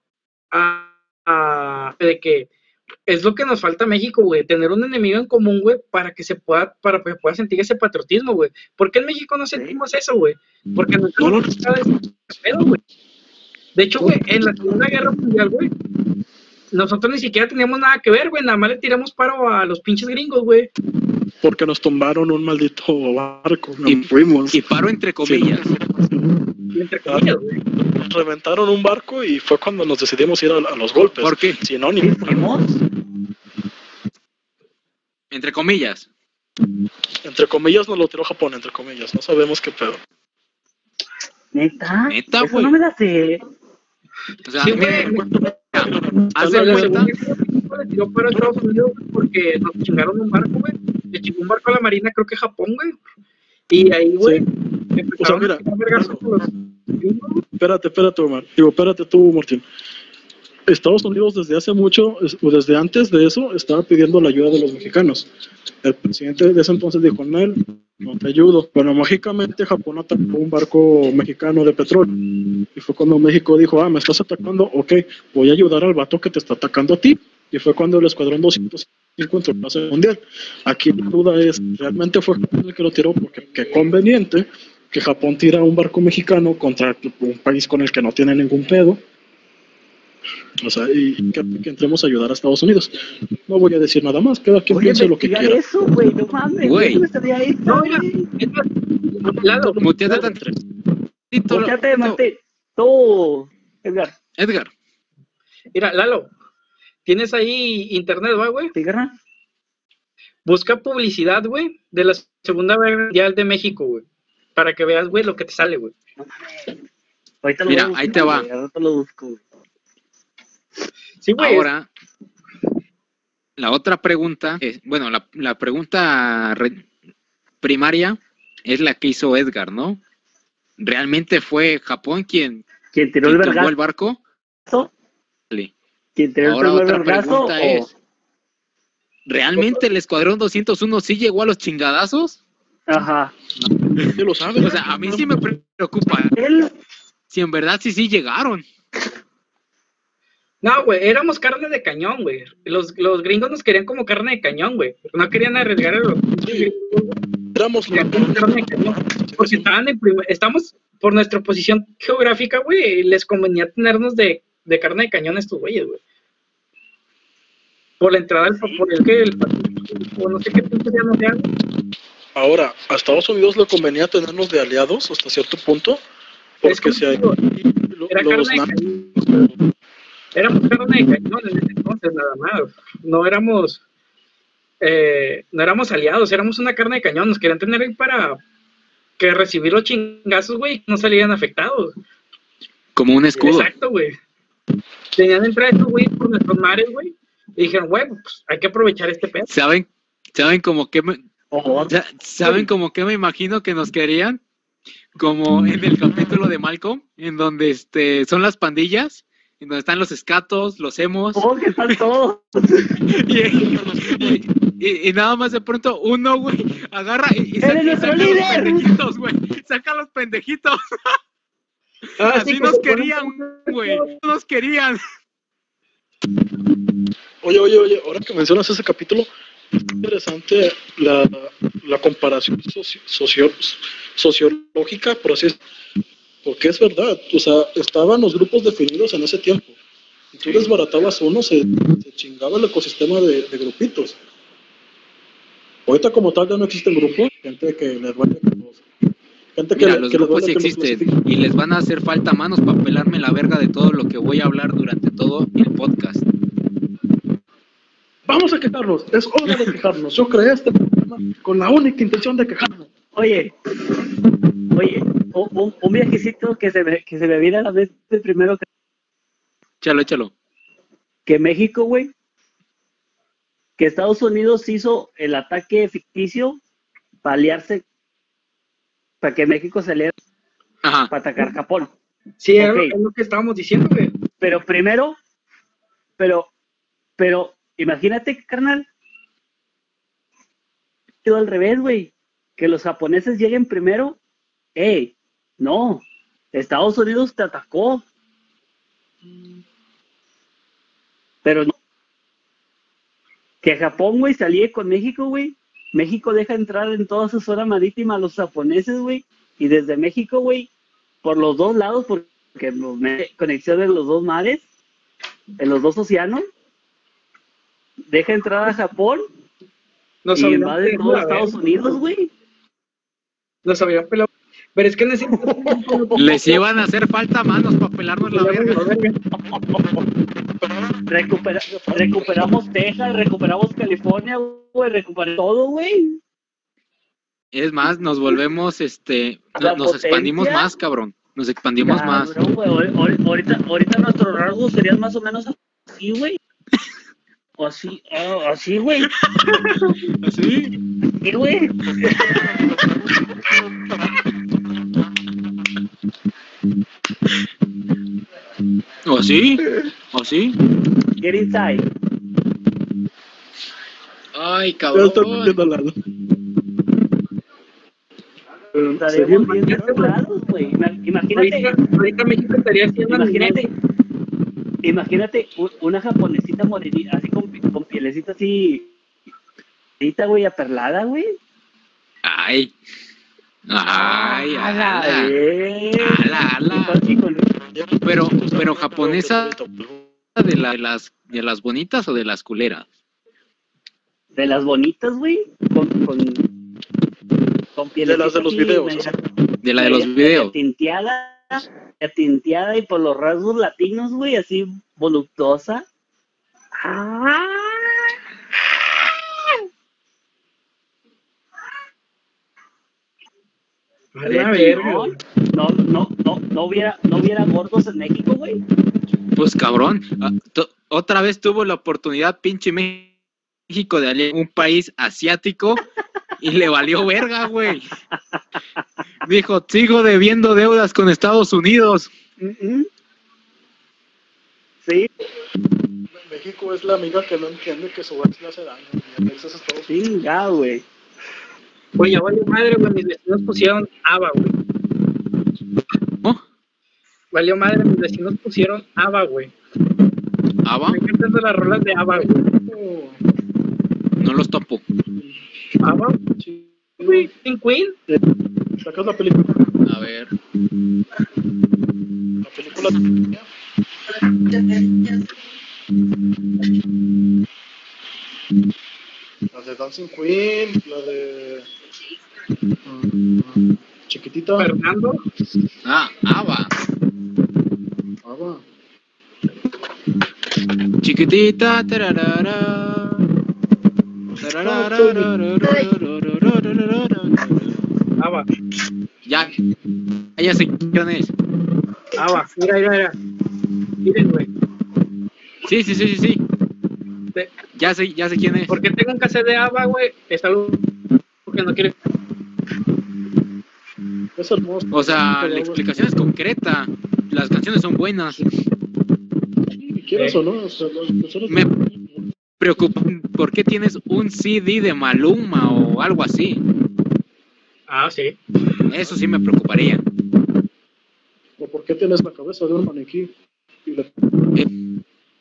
a, a- de que es lo que nos falta a México, güey, tener un enemigo en común, güey, para que se pueda, para que pueda sentir ese patriotismo, güey. ¿Por qué en México no sentimos eso, güey? Porque no No pedo, güey. De hecho, güey, en la Segunda Guerra Mundial, güey, nosotros ni siquiera teníamos nada que ver, güey, nada más le tiramos paro a los pinches gringos, güey. porque nos tumbaron un maldito barco. Y- fuimos. Y paro entre comillas. Entre comillas, güey. Nos reventaron un barco y fue cuando nos decidimos ir a, a los golpes. ¿Por qué? Si no, ni. ¿Sí fuimos? Entre comillas. Entre comillas nos lo tiró Japón, entre comillas. No sabemos qué pedo. ¿Neta? Neta, Eso güey. no me la sé. O sea, Sí, mira, güey. Haz de cuenta. A Estados Unidos porque nos chingaron un barco, güey. Le chingó un barco a la marina, creo que Japón, güey. Y ahí, güey, empezaron mira, a con los gringos, güey. Espérate, espérate, Omar. Digo, espérate tú, Martín. Estados Unidos desde hace mucho, o desde antes de eso, estaba pidiendo la ayuda de los mexicanos. El presidente de ese entonces dijo, Nel, no te ayudo. Bueno, mágicamente Japón atacó un barco mexicano de petróleo. Y fue cuando México dijo, ah, me estás atacando, ok, voy a ayudar al vato que te está atacando a ti. Y fue cuando el Escuadrón 205 entró en la Guerra mundial. Aquí la duda es, ¿realmente fue Japón el que lo tiró? Porque qué conveniente que Japón tira un barco mexicano contra un país con el que no tiene ningún pedo. O sea, y que, que entremos a ayudar a Estados Unidos. No voy a decir nada más, cada quien Oye, piense lo que quiera. eso, güey, no mames. Güey. no mira, Muteate Martín. Tú, Edgar, Edgar, mira, Lalo, tienes ahí internet, ¿va, güey? ¿sí? Busca publicidad, güey, de la Segunda Guerra Mundial de México, güey. Para que veas, güey, lo que te sale, güey. Ahorita lo Mira, ahí te va. rato lo busco, güey. Sí, güey. ahora la otra pregunta, es, bueno, la, la pregunta re- primaria es la que hizo Edgar, ¿no? ¿Realmente fue Japón quien, ¿Quién tiró quien el tumbó el barco? ¿Quién tiró Ahora el otra pregunta o- es, ¿realmente el Escuadrón 201 sí llegó a los chingadazos? Ajá. Lo. O sea, a mí sí me preocupa si en verdad sí sí llegaron. No, güey, éramos carne de cañón, güey. Los, los gringos nos querían como carne de cañón, güey. No querían arriesgar a los Sí. Éramos la carne de cañón. Porque estaban en estamos, por nuestra posición geográfica, güey, les convenía tenernos de, de carne de cañón a estos güeyes, güey. Por la entrada del por el que el o no sé qué pinche ya no. Ahora, a Estados Unidos le convenía tenernos de aliados hasta cierto punto, porque si hay lo- los Éramos carne de cañón en ese entonces, nada más. No éramos, eh, no éramos aliados, éramos una carne de cañón. Nos querían tener ahí para que recibir los chingazos, güey, no salían afectados. Como un escudo. Exacto, güey. Tenían entrada estos güey por nuestros mares, güey. Y dijeron, güey, pues hay que aprovechar este pedo. ¿Saben? ¿Saben como que me, ¿Saben como que me imagino que nos querían? Como en el capítulo de Malcolm, en donde este son las pandillas, en donde están los escatos, los emos, ojo que están todos. y, y- y- y nada más de pronto uno, güey, agarra y, y ¡Eres saca, y nuestro saca los pendejitos, güey, saca los pendejitos. Ah, Así sí, nos querían, güey, nos querían. Oye, oye, oye, ahora que mencionas ese capítulo, es interesante la, la comparación socio- socio- sociológica, por así decirlo, porque es verdad, o sea, estaban los grupos definidos en ese tiempo. Y tú desbaratabas uno, se, se chingaba el ecosistema de, de grupitos. Ahorita como tal ya no existen grupos, gente que les duele que los... Gente que, Mira, le- los que les grupos sí que existen y les van a hacer falta manos para pelarme la verga de todo lo que voy a hablar durante todo el podcast. Vamos a quejarnos, es hora de quejarnos. Yo creé este programa con la única intención de quejarnos. Oye, un, un- viajecito que se me, que se me viene a la mente primero que, Échalo, échalo. que México, güey, que Estados Unidos hizo el ataque ficticio para aliarse, para que México se aliara para atacar Japón. Sí, era lo- Ok. es lo que estábamos diciendo, güey. Pero primero, pero, pero, imagínate, carnal, quedó al revés, güey, que los japoneses lleguen primero, ey, no, Estados Unidos te atacó, pero no, que Japón, güey, salía con México, güey, México deja entrar en toda su zona marítima a los japoneses, güey, y desde México, güey, por los dos lados, porque conexión en los dos mares, en los dos océanos, deja entrar a Japón Nos y invade todo la Estados Unidos, güey. Nos habían pelado. Pero es que en ese Les iban a hacer falta manos para pelarnos la verga. Recupera- recuperamos Texas, recuperamos California, güey, recuperamos todo, güey. Es más, nos volvemos, este, nos expandimos más, cabrón. Nos expandimos más. Cabrón, güey, ahor- ahor- ahorita, ahorita nuestros rasgos serían más o menos así, güey. O así, ah, así, güey. ¿Así? Sí, güey. ¿O así? ¿O así? Get inside. Ay, está cabrón. viendo al lado. Eh, güey. Ima- Imagínate, Ahorita, ahorita México estaría haciendo imagínate, imagínate una japonesita morenita, así con, con pielecita así, güey, aperlada, güey. Ay. Ay, Ala, ala. Ala, Pero, pero japonesa de, la- de las de las bonitas o de las culeras. De las bonitas, güey. Con, con, con De las de los videos, media- De la de los videos. Tinteada, tinteada y por los rasgos latinos, güey, así voluptuosa. Ah. A la verga, no, güey. no, no, no, no hubiera, no hubiera gordos en México, güey. Pues cabrón, ah, otra vez tuvo la oportunidad pinche México de aliar un país asiático y le valió verga, güey. Dijo, sigo debiendo deudas con Estados Unidos. Sí, México es la amiga que no entiende que su ex le hace daño. Y el ex es Estados Unidos. chinga, güey. Oye, vale madre, güey. Mis vecinos pusieron ABA, güey. ¿No? Valió madre, mis vecinos pusieron ABA, güey. ¿Aba? Me encantan las rolas de ABA, güey. Oh, No los topo. ABA, sí. güey. King Queen. Sacas la película. A ver. La película. Las de Dancing Queen, la de. mm, chiquitita. Fernando, Ah, Ava. Ah, va. Chiquitita. tararara. ah, va, Ya, ya sé quién es. ah, va, mira, mira, mira. Miren, güey, Sí, sí, sí, sí, sí. Te- Ya sé, ya sé quién es. porque tengo un cassette de ABBA, güey, es algo porque no quiere. Es hermoso. O sea, la explicación es concreta. Las canciones son buenas. sí, quieras o no, o sea, canciones- Me- Preocupa, ¿por qué tienes un CD de Maluma o algo así? Ah, sí. Eso sí me preocuparía. ¿O por qué tienes la cabeza de un maniquí? Y la-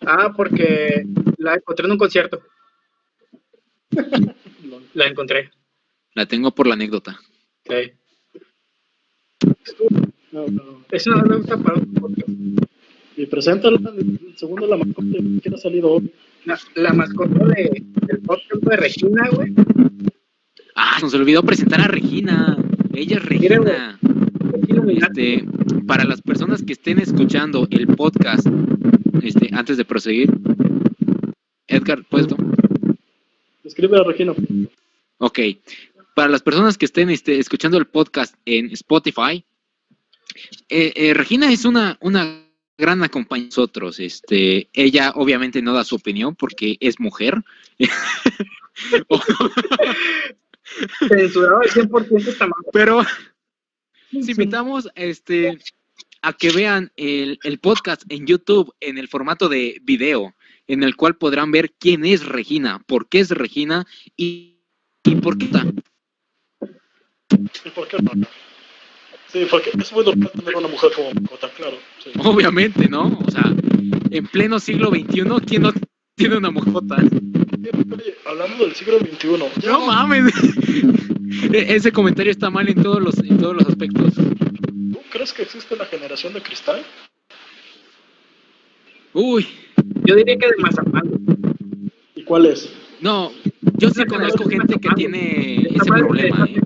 Ah, porque la encontré en un concierto. la- encontré. La tengo por la anécdota. No, no. Es una anécdota para un podcast. Y preséntala, segundo la mascota que ha salido hoy. La, la mascota de, del podcast de Regina, güey. Ah, nos olvidó presentar a Regina. Ella es. Regina Este, para las personas que estén escuchando el podcast, este, antes de proseguir, Edgar, puesto. Escribe a Regina. Ok. Para las personas que estén este, escuchando el podcast en Spotify, eh, eh, Regina es una, una gran acompañante de nosotros. Este, ella obviamente no da su opinión porque es mujer. Censurado al 100% esta madre. Pero les invitamos este, a que vean el, el podcast en YouTube en el formato de video, en el cual podrán ver quién es Regina, por qué es Regina y, y por qué está. ¿Y por qué no? Sí, porque es muy normal tener una mujer como mascota, claro. sí. Obviamente, ¿no? O sea, en pleno siglo XXI, ¿quién no tiene una mojota? Oye, hablando del siglo XXI, ya No mames. E- Ese comentario está mal en todos los, en todos los aspectos. ¿tú crees que existe la generación de cristal? Uy, Yo diría que de Mazapán. ¿Y cuál es? no, yo sí conozco gente que tiene ese problema, ¿eh?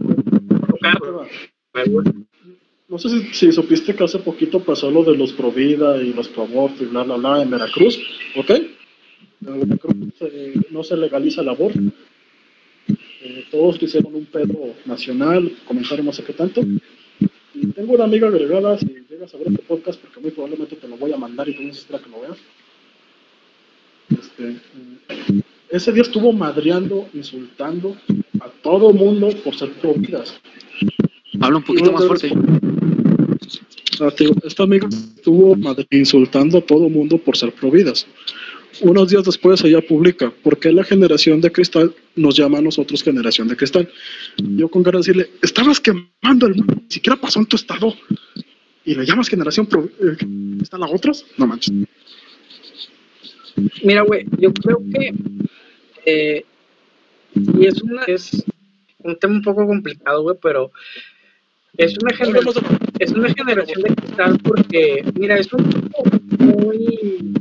No sé si, si supiste que hace poquito pasó lo de los pro vida y los pro aborto y bla bla bla en Veracruz, ¿ok? En Veracruz eh, no se legaliza el aborto. Eh, todos hicieron un pedo nacional, comentario no sé qué tanto. Y tengo una amiga agregada, si llegas a ver este podcast, porque muy probablemente te lo voy a mandar y tú necesitas que lo veas. Este, eh, ese día estuvo madreando, insultando a todo mundo por ser pro vidas. Habla un poquito más fuerte. Esta amiga estuvo madre- insultando a todo mundo por ser providas. Unos días después ella publica, ¿por qué la generación de cristal nos llama a nosotros generación de cristal? Yo con ganas de decirle, estabas quemando el mundo, ni siquiera pasó en tu estado. ¿Y le llamas generación pro eh, ¿Están las otras? No manches. Mira, güey, yo creo que eh, y es una es un tema un poco complicado, güey, pero es una generación es una generación de cristal porque mira, es un tipo muy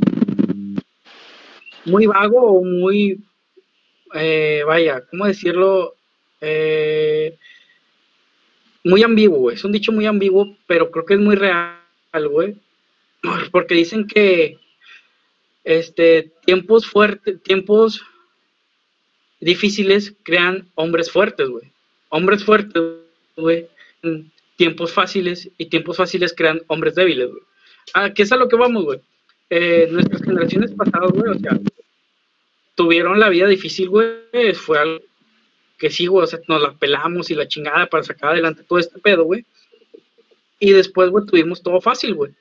muy vago o muy eh, vaya, ¿cómo decirlo? Eh, muy ambiguo. Es un dicho muy ambiguo, pero creo que es muy real, güey. Porque dicen que este tiempos fuertes, tiempos difíciles crean hombres fuertes, güey. Hombres fuertes, güey, tiempos fáciles y tiempos fáciles crean hombres débiles, güey. Ah, ¿qué es a lo que vamos, güey? Eh, nuestras generaciones pasadas, güey, o sea, tuvieron la vida difícil, güey, fue algo que sí, güey, o sea, nos la pelamos y la chingada para sacar adelante todo este pedo, güey. Y después, güey, tuvimos todo fácil, güey.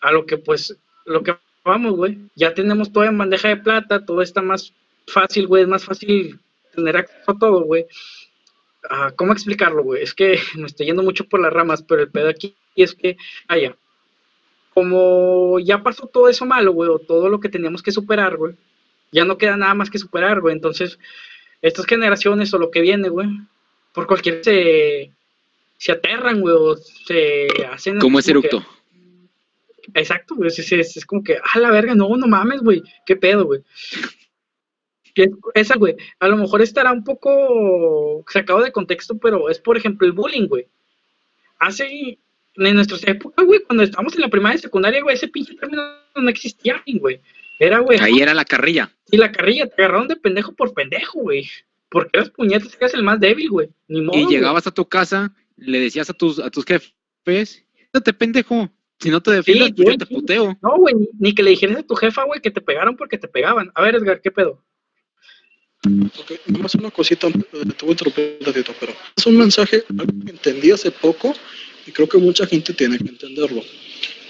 A lo que, pues, lo que vamos, güey. Ya tenemos todo en bandeja de plata, todo está más fácil, güey, es más fácil tener acceso a todo, güey. Ah, ¿Cómo explicarlo, güey? Es que me estoy yendo mucho por las ramas, pero el pedo aquí es que, vaya, como ya pasó todo eso malo, güey, o todo lo que teníamos que superar, güey, ya no queda nada más que superar, güey. Entonces, estas generaciones o lo que viene, güey, por cualquier se, se aterran, güey, o se hacen... Como es que- eructo. Exacto, güey, es, es- es como que, ah, la verga, no, no mames, güey, qué pedo, güey. Esa, güey, a lo mejor estará un poco sacado de contexto, pero es, por ejemplo, el bullying, güey. Hace, en nuestras épocas, güey, cuando estábamos en la primaria y secundaria, güey, ese pinche término no existía, güey. Era, güey. Ahí era la carrilla. Y la carrilla, te agarraron de pendejo por pendejo, güey. Porque eras puñetas, eras el más débil, güey. Ni modo. Y llegabas a tu casa, le decías a tus, a tus jefes, no te pendejo. Si no te defiendes, Sí, sí, yo te sí. puteo. No, güey, ni- que le dijeras a tu jefa, güey, que te pegaron porque te pegaban. A ver, Edgar, ¿qué pedo? Ok, nomás una cosita, te voy a interrumpir un ratito, pero es un mensaje algo que entendí hace poco y creo que mucha gente tiene que entenderlo.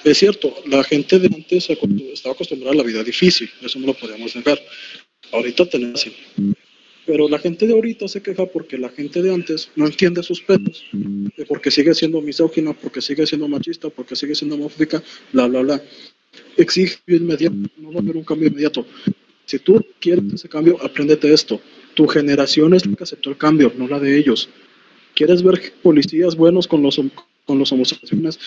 Es cierto, la gente de antes estaba acostumbrada a la vida difícil, eso no lo podemos negar. Ahorita tenemos así. Pero la gente de ahorita se queja porque la gente de antes no entiende sus pedos, porque sigue siendo misógina, porque sigue siendo machista, porque sigue siendo homofóbica, bla, bla, bla. Exige inmediato, no va a haber un cambio inmediato. Si tú quieres ese cambio, apréndete esto. Tu generación es la que aceptó el cambio, no la de ellos. ¿Quieres ver policías buenos con los, con los homosexuales?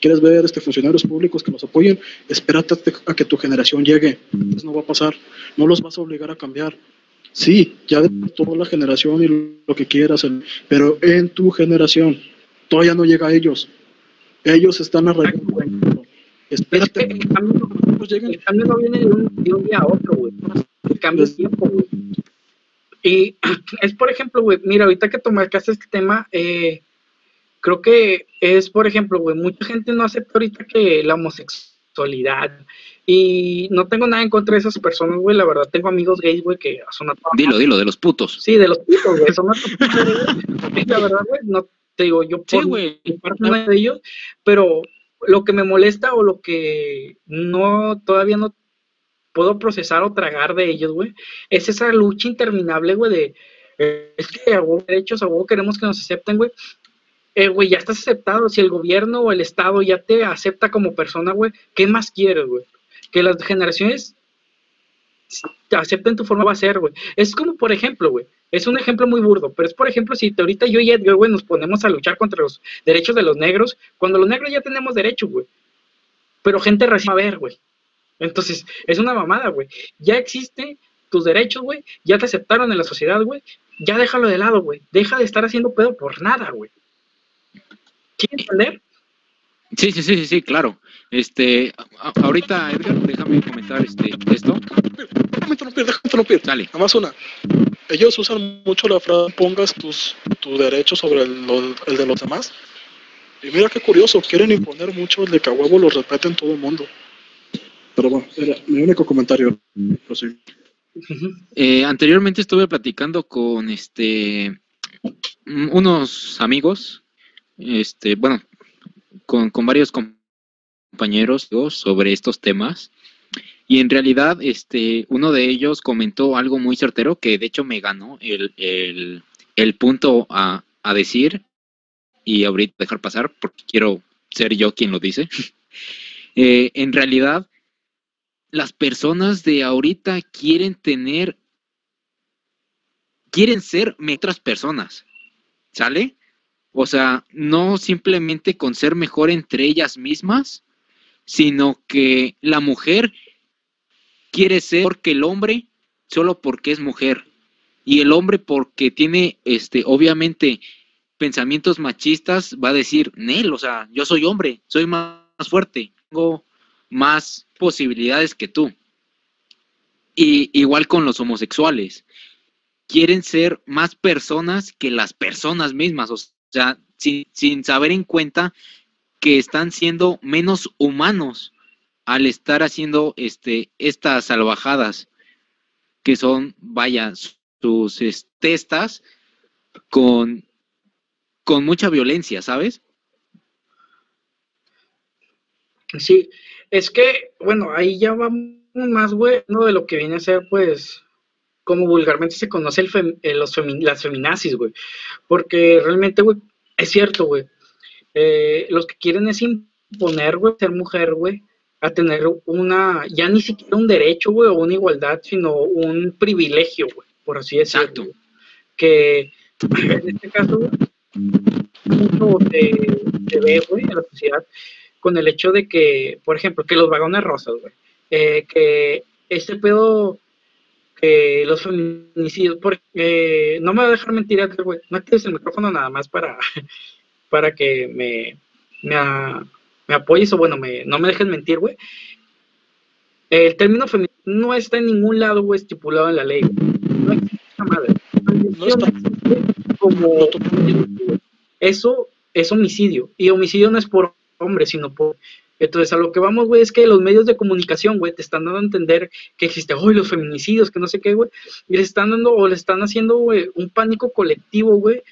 ¿Quieres ver este, funcionarios públicos que los apoyen? Espérate a que tu generación llegue. Entonces no va a pasar. No los vas a obligar a cambiar. Sí, ya de toda la generación y lo que quieras, pero en tu generación todavía no llega a ellos. Ellos están arraigando. Es Espérate que el cambio, el no viene de un, de un día a otro, güey. El cambio es tiempo, güey. Y es, por ejemplo, güey, mira, ahorita que tomaste este tema, eh, creo que es, por ejemplo, güey, mucha gente no acepta ahorita que la homosexualidad. Y no tengo nada en contra de esas personas, güey. La verdad, tengo amigos gays, güey, que son a Dilo, dilo, de los putos. Sí, de los putos, güey. Son güey. La verdad, güey, no te digo, yo Sí, por güey. parte de ellos, pero lo que me molesta o lo que no, todavía no puedo procesar o tragar de ellos, güey, es esa lucha interminable, güey, de es que a huevo derechos, a huevo queremos que nos acepten, güey. Eh, güey, ya estás aceptado. Si el gobierno o el Estado ya te acepta como persona, güey, ¿qué más quieres, güey? Que las generaciones te acepten tu forma a ser, güey. Es como, por ejemplo, güey, es un ejemplo muy burdo, pero es, por ejemplo, si ahorita yo y Edgar, güey, nos ponemos a luchar contra los derechos de los negros, cuando los negros ya tenemos derechos, güey. Pero gente recién a ver, güey. Entonces, es una mamada, güey. Ya existe tus derechos, güey. Ya te aceptaron en la sociedad, güey. Ya déjalo de lado, güey. Deja de estar haciendo pedo por nada, güey. ¿Quieres entender? Sí, sí, sí, sí, sí, claro. Este, a- ahorita, Edgar, déjame comentar este, esto. Déjame interrumpir, déjame interrumpir. Dale. Nada más una. Ellos usan mucho la frase pongas tus, tu derecho sobre el, lo- el de los demás. Y mira qué curioso, quieren imponer mucho el de que a huevo lo respeten todo el mundo. Pero bueno, era mi único comentario. Ujú. Eh, anteriormente estuve platicando con este unos amigos, este, bueno, con, varios com- compañeros sobre estos temas. Y en realidad, este, uno de ellos comentó algo muy certero que de hecho me ganó el, el, el punto a, a decir y ahorita dejar pasar porque quiero ser yo quien lo dice. Eh, en realidad, las personas de ahorita quieren tener, quieren ser otras personas, ¿sale? O sea, no simplemente con ser mejor entre ellas mismas, sino que la mujer quiere ser mejor que el hombre solo porque es mujer y el hombre porque tiene, este, obviamente, pensamientos machistas va a decir, Nel, o sea, yo soy hombre, soy más fuerte, tengo más posibilidades que tú. Y igual con los homosexuales. Quieren ser más personas que las personas mismas, o sea, sin, sin saber en cuenta que están siendo menos humanos al estar haciendo este, estas salvajadas, que son, vaya, sus es, testas con, con mucha violencia, ¿sabes? Sí, es que, bueno, ahí ya vamos más, güey, ¿no? de lo que viene a ser, pues, como vulgarmente se conoce el fem- eh, los femi- las feminazis, güey. Porque realmente, güey, es cierto, güey. Eh, los que quieren es imponer, güey, ser mujer, güey, a tener una, ya ni siquiera un derecho, güey, o una igualdad, sino un privilegio, güey, por así decirlo. Exacto. Que en este caso, güey, mucho se, se ve, güey, en la sociedad con el hecho de que, por ejemplo, que los vagones rosas, güey, eh, que ese pedo que los feminicidios, porque no me va a dejar mentir, güey, no actives el micrófono nada más para, para que me, me, apoyes o bueno, me, no me dejes mentir, güey. El término feminicidio no está en ningún lado, güey, estipulado en la ley. No existe madre. No está. Como eso es homicidio. Y homicidio no es por hombre, sino por entonces, a lo que vamos, güey, es que los medios de comunicación, güey, te están dando a entender que existe, hoy los feminicidios, que no sé qué, güey, y les están dando, o le están haciendo, güey, un pánico colectivo, güey,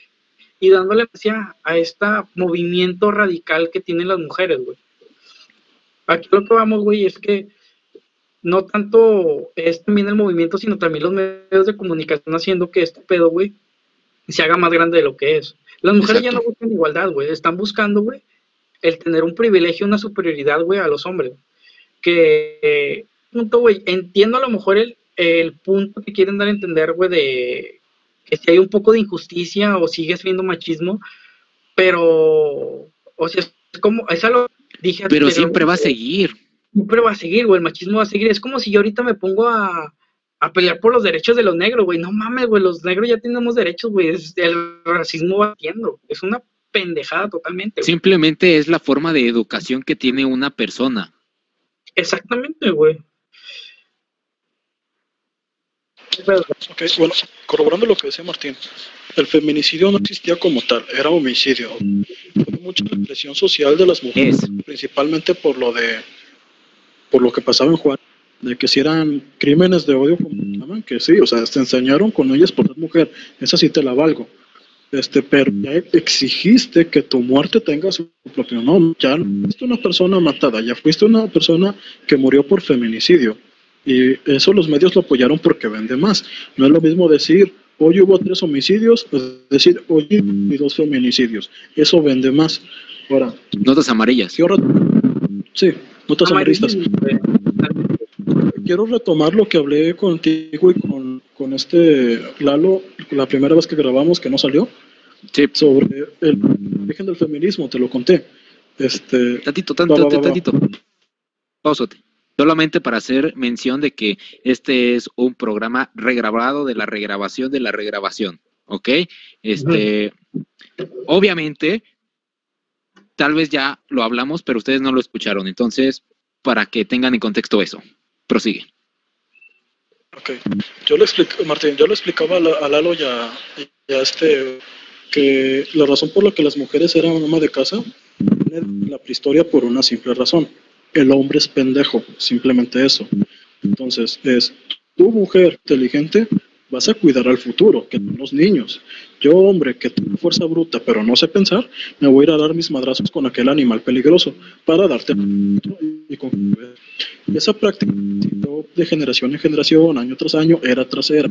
y dándole a, a este movimiento radical que tienen las mujeres, güey. Aquí lo que vamos, güey, es que no tanto es también el movimiento, sino también los medios de comunicación haciendo que este pedo, güey, se haga más grande de lo que es. Las mujeres ya no buscan igualdad, güey, están buscando, güey, el tener un privilegio, una superioridad, güey, a los hombres. Que, punto, güey, entiendo a lo mejor el, el punto que quieren dar a entender, güey, de que si hay un poco de injusticia o sigues viendo machismo, pero, o sea, es como, es algo, dije Pero siempre va a seguir. Siempre va a seguir, güey, el machismo va a seguir. Es como si yo ahorita me pongo a, a pelear por los derechos de los negros, güey. No mames, güey, los negros ya tenemos derechos, güey. El racismo va haciendo. Es una pendejada totalmente. Simplemente es la forma de educación que tiene una persona. Exactamente, güey. Ok, bueno, corroborando lo que decía Martín, el feminicidio no existía como tal, era homicidio. Fue mucha presión social de las mujeres, principalmente por lo de, por lo que pasaba en Juan, de que si eran crímenes de odio, como que sí, o sea, se enseñaron con ellas por ser mujer, esa sí te la valgo este, pero ya exigiste que tu muerte tenga su propio nombre. Ya no fuiste una persona matada, ya fuiste una persona que murió por feminicidio. Y eso los medios lo apoyaron porque vende más. No es lo mismo decir, hoy hubo tres homicidios, es decir, hoy hubo dos feminicidios. Eso vende más. Ahora. Notas amarillas. Sí, notas amarillas. Quiero retomar lo que hablé contigo y con, con este Lalo la primera vez que grabamos que no salió. Sobre el origen del feminismo, te lo conté. Este, tantito, tantito, tantito. Solamente para hacer mención de que este es un programa regrabado de la regrabación de la regrabación. ¿Ok? Este, obviamente, tal vez ya lo hablamos, pero ustedes no lo escucharon. Entonces, para que tengan en contexto eso, prosigue. Ok, yo le explico, Martín, yo le explicaba a Lalo y a, este que la razón por la que las mujeres eran ama de casa viene la prehistoria por una simple razón. El hombre es pendejo, simplemente eso. Entonces, es tu mujer inteligente, vas a cuidar al futuro, que son los niños. Yo, hombre, que tengo fuerza bruta, pero no sé pensar, me voy a ir a dar mis madrazos con aquel animal peligroso para darte y con esa práctica de generación en generación, año tras año, era tras era.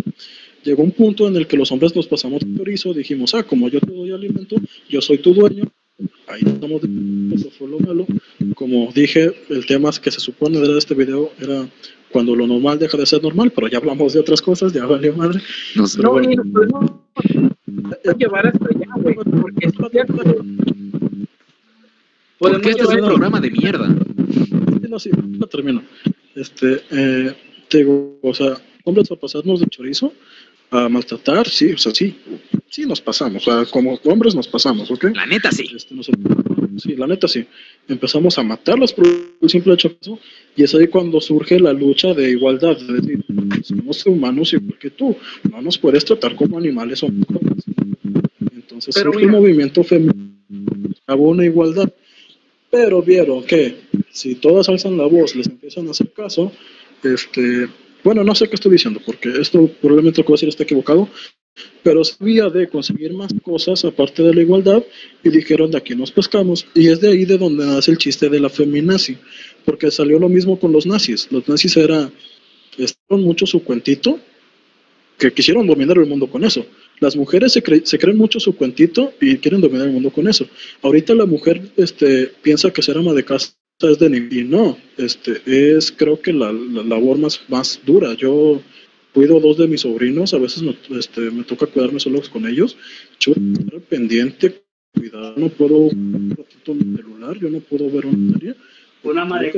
Llegó un punto en el que los hombres nos pasamos de chorizo, dijimos, ah, como yo te doy alimento, yo soy tu dueño, ahí estamos, de... eso fue lo malo. Como dije, el tema que se supone de este video era cuando lo normal deja de ser normal, pero ya hablamos de otras cosas, ya valió madre. No, sé. no, no, llevar hasta allá, güey, porque es Porque este es un programa de mierda. No, sí, no termino. Este, eh, te digo, o sea, hombres a pasarnos de chorizo, a maltratar, sí, o sea, sí, sí nos pasamos, o sea, como hombres nos pasamos, ¿ok? La neta sí. Este, sí, la neta sí. Empezamos a matarlas por el simple hecho de eso, y es ahí cuando surge la lucha de igualdad, es decir, somos humanos igual que tú, no nos puedes tratar como animales o Entonces surge el movimiento femenino, hubo una igualdad, pero vieron que si todas alzan la voz, les empiezan a hacer caso, este, bueno, no sé qué estoy diciendo, porque esto probablemente lo que voy a decir está equivocado, pero sabía de conseguir más cosas aparte de la igualdad y dijeron de aquí nos pescamos. Y es de ahí de donde nace el chiste de la feminazi, porque salió lo mismo con los nazis. Los nazis era, estaban mucho su cuentito, que quisieron dominar el mundo con eso. Las mujeres se, se, creen mucho su cuentito y quieren dominar el mundo con eso. Ahorita la mujer este, piensa que ser ama de casa es de y no, este, es creo que la, la labor más, más dura. Yo cuido dos de mis sobrinos, a veces me, este, me toca cuidarme solo con ellos. Yo estar pendiente, cuidar, no puedo un ratito mi celular, yo no puedo ver una serie. Una madre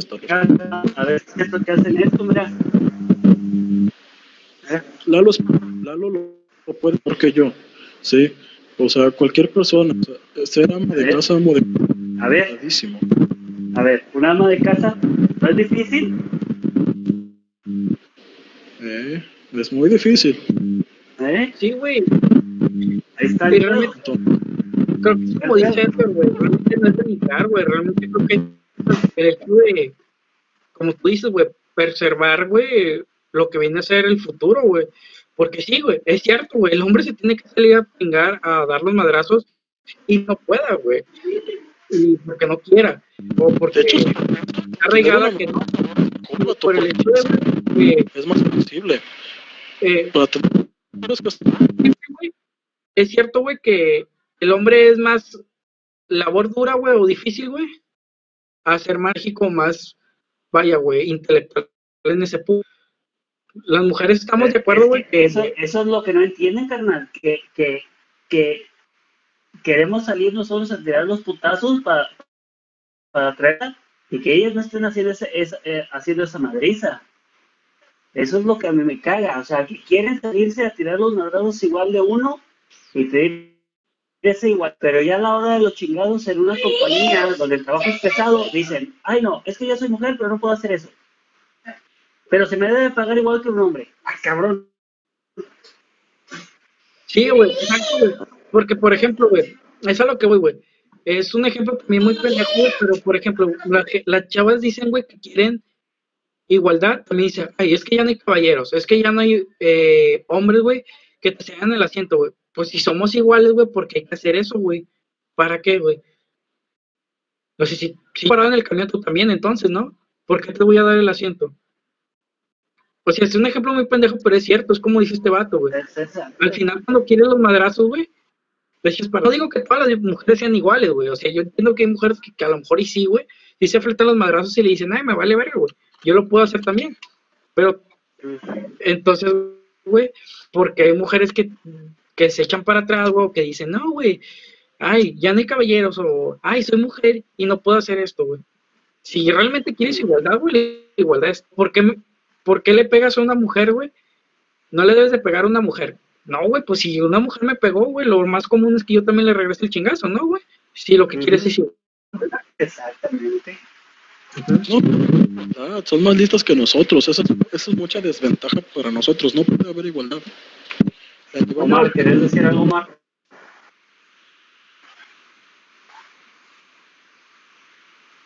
a ver qué es lo que hacen esto, mira. Lalo, es- Lalo lo, lo puede porque yo, sí. O sea, cualquier persona, o sea, ser ama de casa, amo de A ver, a ver, un ama de casa no es difícil. Eh, es muy difícil. ¿Eh? Sí, güey. Ahí está el Creo que es como dice Edgar, güey. Realmente no es denigrar, güey. Realmente creo que el hecho de, como tú dices, güey, preservar, güey, lo que viene a ser el futuro, güey. Porque sí, güey, es cierto, güey. El hombre se tiene que salir a pingar, a dar los madrazos y no pueda, güey. Y porque no quiera. O porque de hecho, está arraigada que no. Por el hecho de, que, es más posible. Eh, es cierto, güey, que el hombre es más labor dura, güey, o difícil, güey, a ser mágico, más, vaya, güey, intelectual en ese punto. Las mujeres estamos de acuerdo, güey, que que eso, eso es lo que no entienden, carnal. Que, que, que queremos salir nosotros a tirar los putazos para, para traerla y que ellas no estén haciendo, ese, esa- eh, haciendo esa madriza. Eso es lo que a mí me caga. O sea, que quieren salirse a tirar los madrazos igual de uno y pedir ese igual. Pero ya a la hora de los chingados en una compañía donde el trabajo es pesado, dicen, ay no, es que yo soy mujer, pero no puedo hacer eso. Pero se me debe pagar igual que un hombre. Ah, cabrón. Sí, güey, exacto. Porque, por ejemplo, güey, es a lo que voy, güey. Es un ejemplo también muy pendejo, pero, por ejemplo, la las chavas dicen, güey, que quieren igualdad. También dicen, ay, es que ya no hay caballeros, es que ya no hay eh, hombres, güey, que te cedan el asiento, güey. Pues si somos iguales, güey, porque hay que hacer eso, güey. ¿Para qué, güey? No sé si, si parado en el camión tú también, entonces, ¿no? ¿Por qué te voy a dar el asiento? O sea, es un ejemplo muy pendejo, pero es cierto, es como dice este vato, güey. Al final, cuando quieres los madrazos, güey, para. No digo que todas las mujeres sean iguales, güey. O sea, yo entiendo que hay mujeres que, que a lo mejor y sí, güey, sí se enfrentan los madrazos y le dicen, ay, me vale verga, güey. Yo lo puedo hacer también. Pero, entonces, güey, porque hay mujeres que, que se echan para atrás, güey, que dicen, no, güey, ay, ya no hay caballeros, o ay, soy mujer y no puedo hacer esto, güey. Si realmente quieres igualdad, güey, igualdad es. ¿Por qué, me- ¿Por qué le pegas a una mujer, güey? No le debes de pegar a una mujer. No, güey, pues si una mujer me pegó, güey, lo más común es que yo también le regrese el chingazo, ¿no, güey? Si lo que quieres es igualdad. Exactamente. No, son más listas que nosotros. Eso es, eso es mucha desventaja para nosotros. No puede haber igualdad. Omar, ¿querés decir algo más?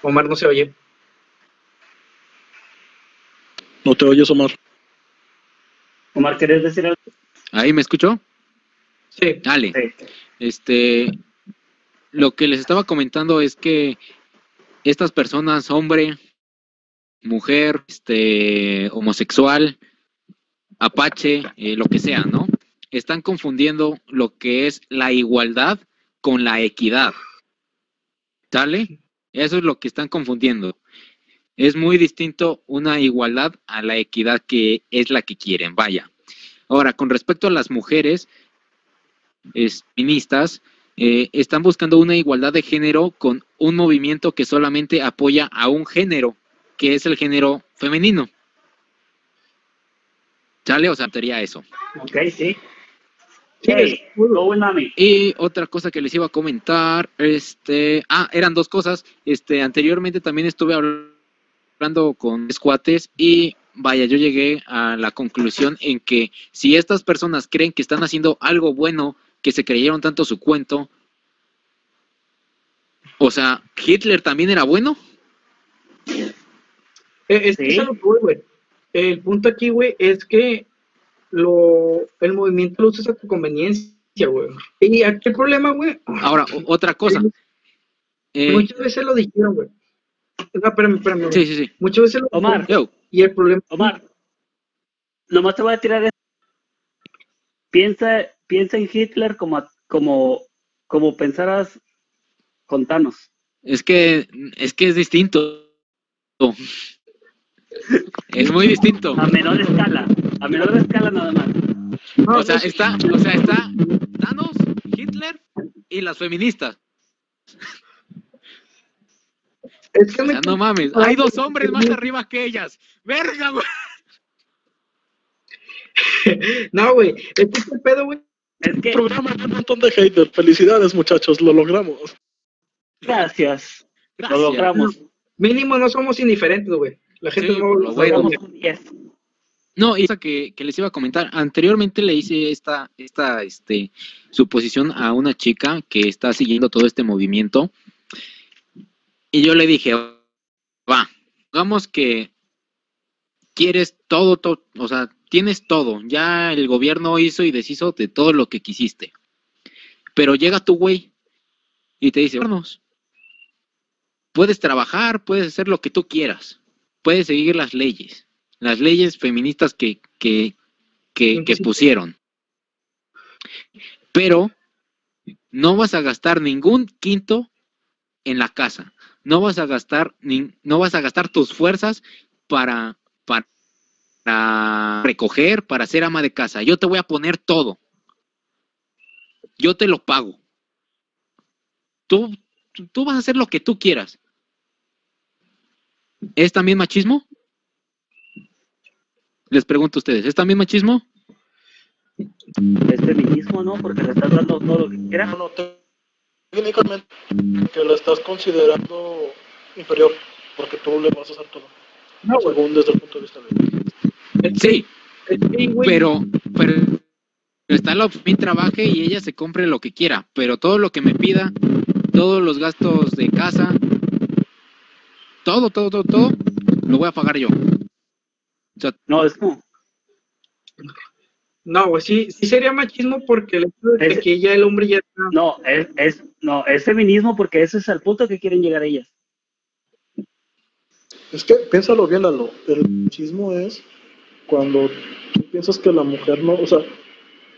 Omar no se oye. No te oyes, Omar. Omar, ¿querés decir algo? ¿Ahí me escuchó? Sí. Dale. Sí. Este, lo que les estaba comentando es que estas personas, hombre, mujer, este, homosexual, apache, eh, lo que sea, ¿no? Están confundiendo lo que es la igualdad con la equidad. ¿Sale? Eso es lo que están confundiendo. Es muy distinto una igualdad a la equidad que es la que quieren, vaya. Ahora, con respecto a las mujeres, es, eh, están buscando una igualdad de género con un movimiento que solamente apoya a un género, que es el género femenino. ¿Sale? O sea, sería eso. Ok, sí. Sí, Hey. Y otra cosa que les iba a comentar, este, ah, eran dos cosas. Este, anteriormente también estuve habl- hablando con squates y vaya, yo llegué a la conclusión en que si estas personas creen que están haciendo algo bueno, que se creyeron tanto su cuento, o sea, Hitler también era bueno. Eh, es que Sí. a que güey. El punto aquí, güey, es que lo, el movimiento lo usas a tu conveniencia, güey. Y aquí el problema, güey. Ahora, otra cosa. Eh, Muchas veces lo dijeron, güey. No, espérame, espérame. güey. sí, sí, sí. Muchas veces lo Omar. dijeron. Yo, Y el problema. Omar, nomás te voy a tirar esto. Piensa, piensa en Hitler como, como, como pensaras con Thanos. es que es que es distinto. Es muy distinto. A menor escala. A menor escala nada más. O sea, sí. está, o sea, está Thanos, Hitler y las feministas. Es que O me- sea, no mames, hay dos hombres más arriba que ellas. Verga, güey. no, güey. Es que este pedo, güey. Es que, Programa de un montón de haters. Felicidades, muchachos, lo logramos. gracias. Gracias. Lo logramos. Mínimo no somos indiferentes, güey. La gente Sí, no lo bueno. Logramos un 10. No, y esa que, que les iba a comentar, anteriormente le hice esta, esta este, suposición a una chica que está siguiendo todo este movimiento. Y yo le dije, va, digamos que quieres todo, todo, o sea, tienes todo. Ya el gobierno hizo y deshizo de todo lo que quisiste. Pero llega tu güey y te dice, "Vámonos. puedes trabajar, puedes hacer lo que tú quieras, puedes seguir las leyes las leyes feministas que, que, que, que pusieron. Pero no vas a gastar ningún quinto en la casa. No vas a gastar ni, no vas a gastar tus fuerzas para, para, para recoger, para ser ama de casa. Yo te voy a poner todo. Yo te lo pago. Tú, tú- tú vas a hacer lo que tú quieras. ¿Es también machismo? Les pregunto a ustedes, ¿es también machismo? Es feminismo, ¿no? Porque le estás dando todo lo que quieras. No, no, te- técnicamente que lo estás considerando inferior, porque tú le vas a hacer todo, No, según desde el punto de vista de Sí, pero, pero está la opción, trabaje y ella se compre lo que quiera, pero todo lo que me pida, todos los gastos de casa, todo, todo, todo, todo, lo voy a pagar yo. O sea, No, es como. No, güey, sí, sí sería machismo porque el hecho de que Es- ya el hombre ya está. No, es, es, no, es feminismo porque ese es el punto que quieren llegar ellas. Es que piénsalo bien, Lalo. El machismo es cuando tú piensas que la mujer no, o sea,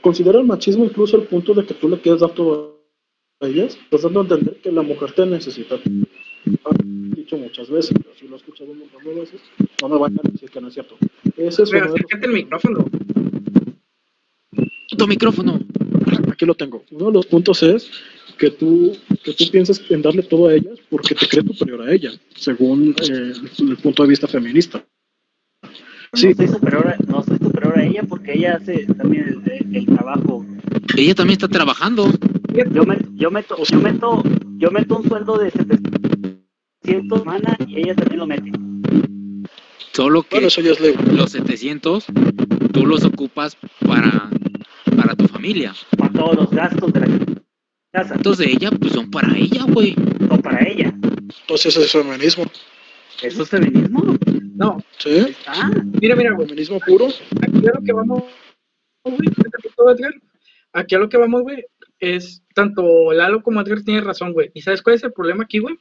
considera el machismo incluso el punto de que tú le quieres dar todo a ellas. Estás dando a entender que la mujer te necesita. He dicho muchas veces, así lo he escuchado un montón de veces. No me vayan a decir que no es cierto. Ese es uno de los- acércate el micrófono. tu micrófono. aquí lo tengo. Uno de los puntos es que tú, que tú piensas en darle todo a ellas porque te crees superior a ella, según eh, el punto de vista feminista. Sí, No soy superior a, no soy superior a ella porque ella hace también el, trabajo. Ella también está trabajando. Yo, me, yo, meto, yo, meto, yo meto un sueldo de 700 semana y ella también lo mete. Solo que bueno, eso los 700 tú los ocupas para, para tu familia. Para todos los gastos de la casa. Entonces de ella, pues son para ella, güey. O para ella. Entonces es feminismo. ¿Eso es feminismo? No, ¿Sí? Ah, mira, mira, güey. Feminismo puro. Aquí a lo que vamos, güey. Aquí a lo que vamos, güey, es tanto Lalo como Edgar tiene razón, güey. ¿Y sabes cuál es el problema aquí, güey?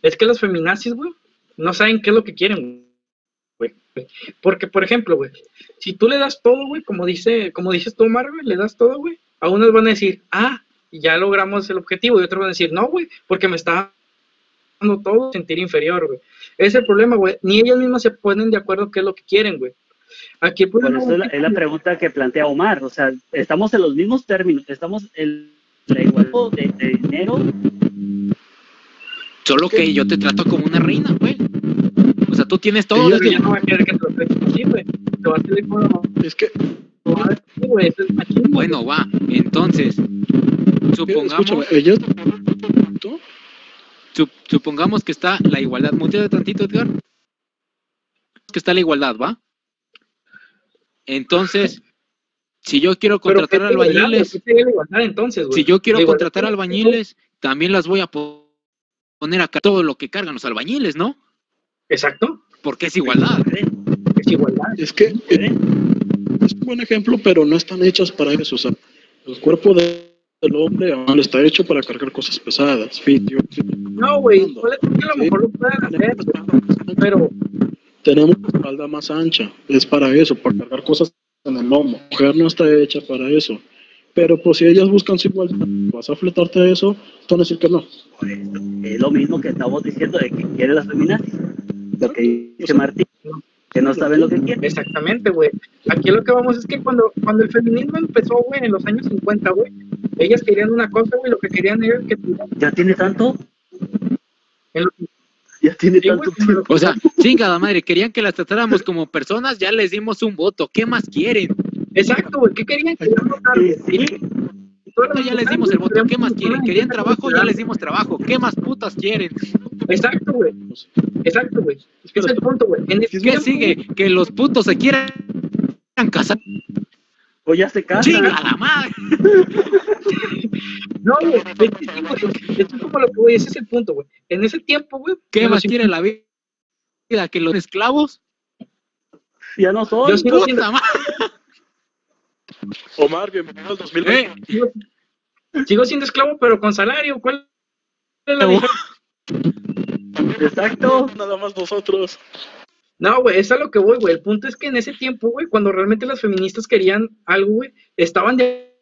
Es que los feminazis, güey, no saben qué es lo que quieren, güey. Porque, por ejemplo, güey, si tú le das todo, güey, como dice, como dices tú, Omar, güey, le das todo, güey, a unos van a decir, ah, ya logramos el objetivo, y otros van a decir, no, güey, porque me está dando todo, sentir inferior, güey. Ese es el problema, güey. Ni ellas mismas se ponen de acuerdo qué es lo que quieren, güey. Aquí el problema, eso es la, es la pregunta que plantea Omar. O sea, estamos en los mismos términos. Estamos en la igualdad de, de dinero. Solo que yo te trato como una reina, güey. O sea, tú tienes todo. Ella desde- ya no va a querer que te lo así, güey. Te va a como, Es que, así, güey, eso es machismo. Bueno, va. Entonces, supongamos, escúchame, ella ¿Tú? Sup- supongamos que está la igualdad. Muteate tantito, Edgar. Que está la igualdad, ¿va? Entonces, si yo quiero contratar ¿qué igualdad, albañiles, si yo quiero contratar albañiles, también las voy a po- poner acá todo lo que cargan los albañiles, ¿no? Exacto, Porque es igualdad. es igualdad. Es que eh, es un buen ejemplo, pero no están hechas para eso. O sea, el cuerpo de- del hombre aún está hecho para cargar cosas pesadas. No, güey, puede ser que a lo Sí. mejor lo puedan hacer, güey, pero Tenemos una espalda más ancha, es para eso, para cargar cosas en el lomo. La mujer no está hecha para eso. Pero pues si ellas buscan su igualdad, vas a fletarte a eso, tú vas a decir que no. Es lo mismo que estamos diciendo de que quieren las feminazis. Lo que dice Martín, que no saben lo que quieren. exactamente, güey. Aquí lo que vamos es que cuando, cuando el feminismo empezó, güey, en los años 50, güey, ellas querían una cosa, güey, lo que querían era que ¿Ya tiene tanto? Los- ¿Ya tiene Sí, tanto tiempo? O sea, chingada madre, querían que las tratáramos como personas, ya les dimos un voto. ¿Qué más quieren? Exacto, güey. ¿Qué querían? Querían votar, güey. Sí. Ya les dimos el voto, ¿qué más quieren? ¿Querían trabajo? Ya les dimos trabajo. ¿Qué más putas quieren? Exacto, güey. Exacto, güey. Es que ese es el punto, güey. ¿Qué sigue? Que los putos se quieran casar. O ya se casan. ¡Chinga la madre! No, güey. Esto es como lo que, güey. Ese es el punto, güey. En ese tiempo, güey. ¿Qué más quiere la vida? ¿Que los esclavos? Ya no son. Yo sigo siendo, ¡Puta madre! Omar, bienvenido al 2020. Eh, sigo, sigo siendo esclavo, pero con salario. ¿Cuál es la diferencia? Exacto. Nada más nosotros. No, güey, es a lo que voy, güey. El punto es que en ese tiempo, güey, cuando realmente las feministas querían algo, güey, estaban de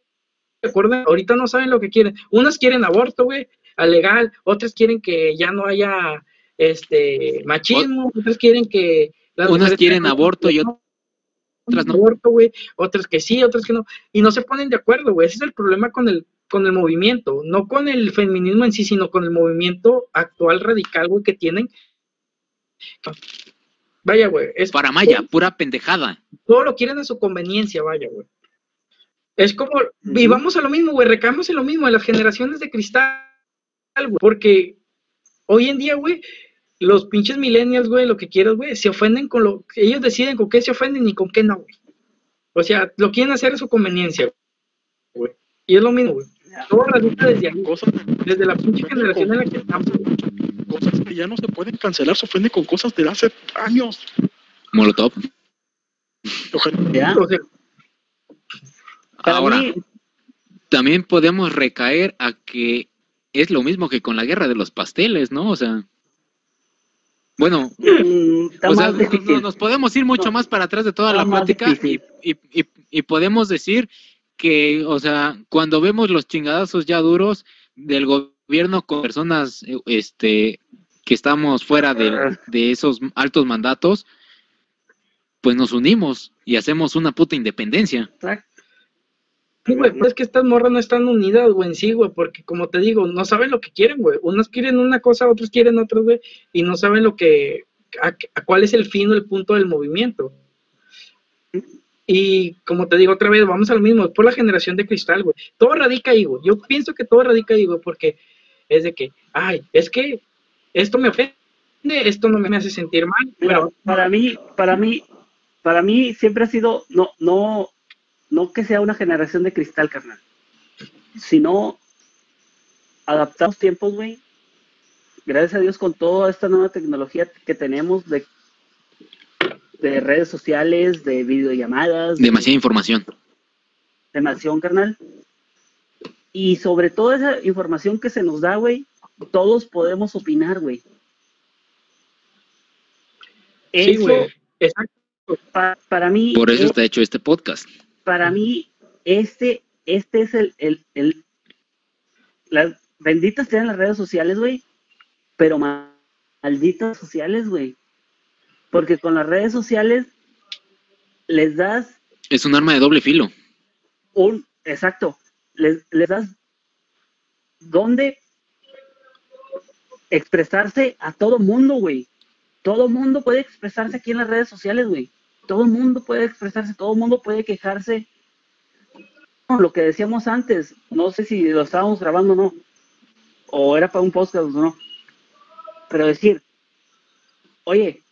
acuerdo. Ahorita no saben lo que quieren. Unas quieren aborto, güey, a legal. Otras quieren que ya no haya este machismo. Otras quieren que las Unas quieren aborto y otras no. aborto, güey. Otras que sí, otras que no. Y no se ponen de acuerdo, güey. Ese es el problema con el con el movimiento, no con el feminismo en sí, sino con el movimiento actual radical, güey, que tienen. Vaya, güey, es Para Maya, pura pendejada. todo lo quieren a su conveniencia, vaya, güey. Es como, y vamos a lo mismo, güey, recaemos en lo mismo, en las generaciones de cristal, güey, porque hoy en día, güey, los pinches millennials, güey, lo que quieras, güey, se ofenden con lo, ellos deciden con qué se ofenden y con qué no, güey. O sea, lo quieren hacer a su conveniencia, güey. Y es lo mismo, güey. Todo radica desde ahí, desde la pinche generación en la que estamos, güey. Que ya no se pueden cancelar, se ofende con cosas de hace años. Molotov. Ojalá. Ahora, mí, también podemos recaer a que es lo mismo que con la guerra de los pasteles, ¿no? O sea, bueno, mm, o sea, nos podemos ir mucho No. más para atrás de toda la plática y, y, y- y podemos decir que, o sea, cuando vemos los chingadazos ya duros del gobierno con personas este, que estamos fuera de, de esos altos mandatos, pues nos unimos y hacemos una puta independencia. Exacto. Sí, güey, pero es que estas morras no están unidas, güey, en sí, güey, porque como te digo, no saben lo que quieren, güey. Unas quieren una cosa, otros quieren otra, güey, y no saben lo que, a, a cuál es el fin o el punto del movimiento. Y como te digo otra vez, vamos a lo mismo, es por la generación de cristal, güey. Todo radica ahí, güey. Yo pienso que todo radica ahí, güey, porque es de que, ay, es que esto me ofende, esto no me hace sentir mal, Mira, pero para mí, para mí, para mí siempre ha sido, no, no, no que sea una generación de cristal, carnal, sino adaptar los tiempos, güey. Gracias a Dios con toda esta nueva tecnología que tenemos de, de redes sociales, de videollamadas, de Demasiada información. información, carnal. Y sobre toda esa información que se nos da, güey, todos podemos opinar, güey. sí, Eso, güey. Exacto. pa- para mí, Por eso es- está hecho este podcast. para mí, este, este es el, el, el- las benditas tienen las redes sociales, güey, pero ma- malditas sociales, güey. Porque con las redes sociales les das Es un arma de doble filo. un, exacto, les, les das donde expresarse a todo mundo, güey. Todo mundo puede expresarse aquí en las redes sociales, güey. Todo mundo puede expresarse, todo mundo puede quejarse. Lo que decíamos antes, no sé si lo estábamos grabando o no, o era para un podcast o no, pero decir, oye,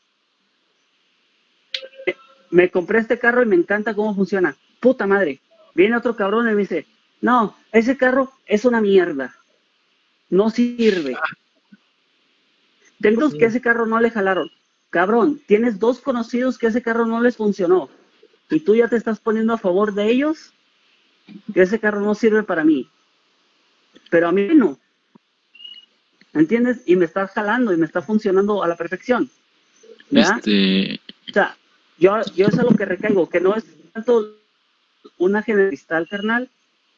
me compré este carro y me encanta cómo funciona. Puta madre. Viene otro cabrón y me dice, no, ese carro es una mierda. No sirve. Tengo que ese carro no le jalaron. Cabrón, tienes dos conocidos que ese carro no les funcionó. Y tú ya te estás poniendo a favor de ellos. Que ese carro no sirve para mí. Pero a mí no. ¿Entiendes? Y me está jalando y me está funcionando a la perfección. ¿Ya? Este, O sea, yo, yo es a lo que recaigo, que no es tanto una generalista carnal,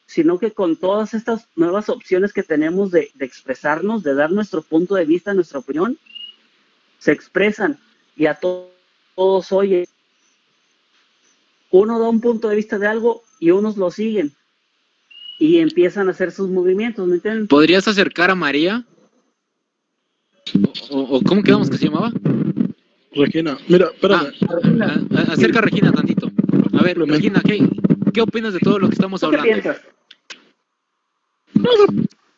sino que con todas estas nuevas opciones que tenemos de, de expresarnos, de dar nuestro punto de vista, nuestra opinión, se expresan y a to- todos oye. Uno da un punto de vista de algo y unos lo siguen y empiezan a hacer sus movimientos, ¿me entienden? ¿Podrías acercar a María? ¿O, cómo quedamos que se llamaba? Regina, mira, espérame. Ah, a- a- acerca a Regina tantito. A ver, Regina, ¿qué? ¿qué opinas de todo lo que estamos ¿Tú qué hablando? piensas?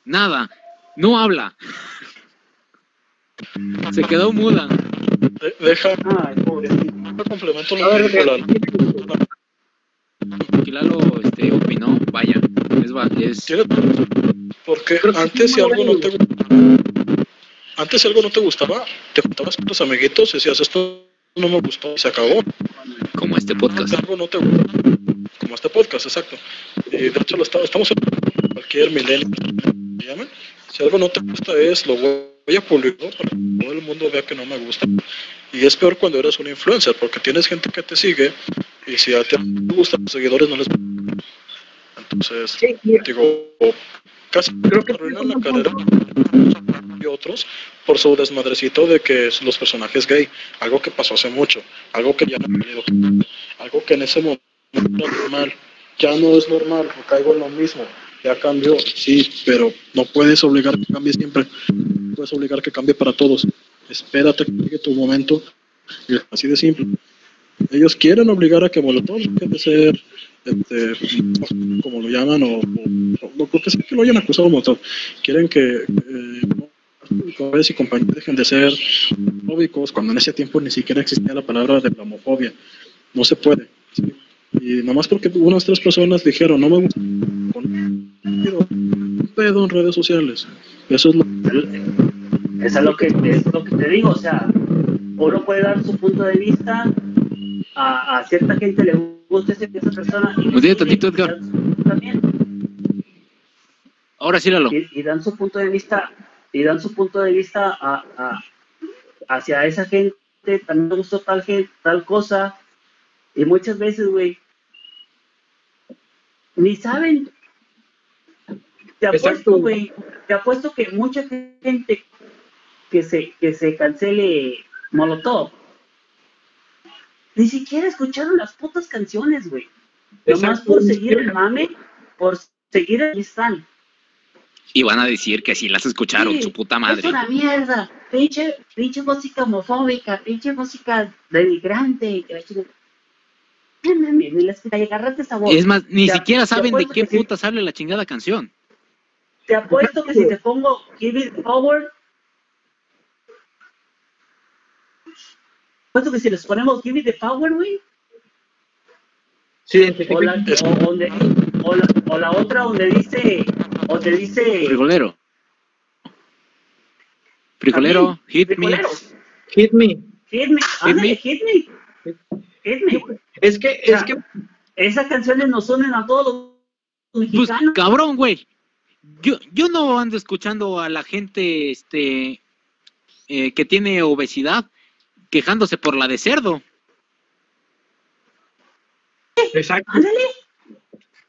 Nada, no habla. Se quedó muda. De- deja, Ay, pobrecito. complemento lo ver, que Lalo. Lalo este, opinó, vaya, es, va- es Porque antes si algo no te antes si algo no te gustaba, te juntabas con tus amiguitos y decías esto no me gustó y se acabó. como este podcast. Si algo no te gusta, como este podcast, exacto. Y de hecho lo está- estamos en cualquier milenio que llamen. Si algo no te gusta es lo voy a publicar para que todo el mundo vea que no me gusta. Y es peor cuando eres un influencer, porque tienes gente que te sigue y si a ti no te gustan los seguidores no les gusta. Entonces, Sí, digo, casi Creo que arruinan la carrera y otros por su desmadrecito de que es los personajes gay, algo que pasó hace mucho, algo que ya no ha tenido que algo que en ese momento era normal, ya no es normal, caigo en lo mismo, ya cambió, sí, pero no puedes obligar que cambie siempre, no puedes obligar que cambie para todos, espérate que llegue tu momento, y así de simple. Ellos quieren obligar a que Molotov deje de ser, este, como lo llaman, o, o- no creo que sí que lo hayan acusado Molotov, quieren que eh, y compañía dejen de ser homofóbicos cuando en ese tiempo ni siquiera existía la palabra de la homofobia. No se puede. ¿sí? Y nomás porque unas tres personas dijeron, no me gusta, un pedo en redes sociales. Eso es lo Eso es lo que, es lo que te digo, o sea, uno puede dar su punto de vista, a, a cierta gente le gusta ese- esa persona y, Pues dile tantito, Edgar. también, Ahora sí, Lalo. y, y dan su punto de vista y dan su punto de vista a, a- hacia esa gente, también me gustó tal gente, tal cosa, y muchas veces, güey, ni saben. Te apuesto, güey, te apuesto que mucha gente que se, que se cancele Molotov, ni siquiera escucharon las putas canciones, güey. Nomás por seguir el mame, por seguir el están. Y van a decir que sí las escucharon, Sí, su puta Es madre. una mierda. Pinche, pinche música homofóbica, pinche música denigrante. que la chingada. No mames, ni agarraste sabor. Es más, ni siquiera saben de qué que sí. puta sale la chingada canción. Te apuesto que si te pongo Give It Power. Apuesto que si les ponemos Give It the Power, güey. identifica. O la, o, donde- o la, o la otra donde dice. Dice. Frijolero. Frijolero, hit me. Hit me. Hit me. Ándale, me. hit me. Hit me. Es que, es que, Esas canciones nos unen a todos los Pues, mexicanos. cabrón, güey. Yo, yo no ando escuchando a la gente este eh, que tiene obesidad quejándose por la de cerdo. exacto. Ándale.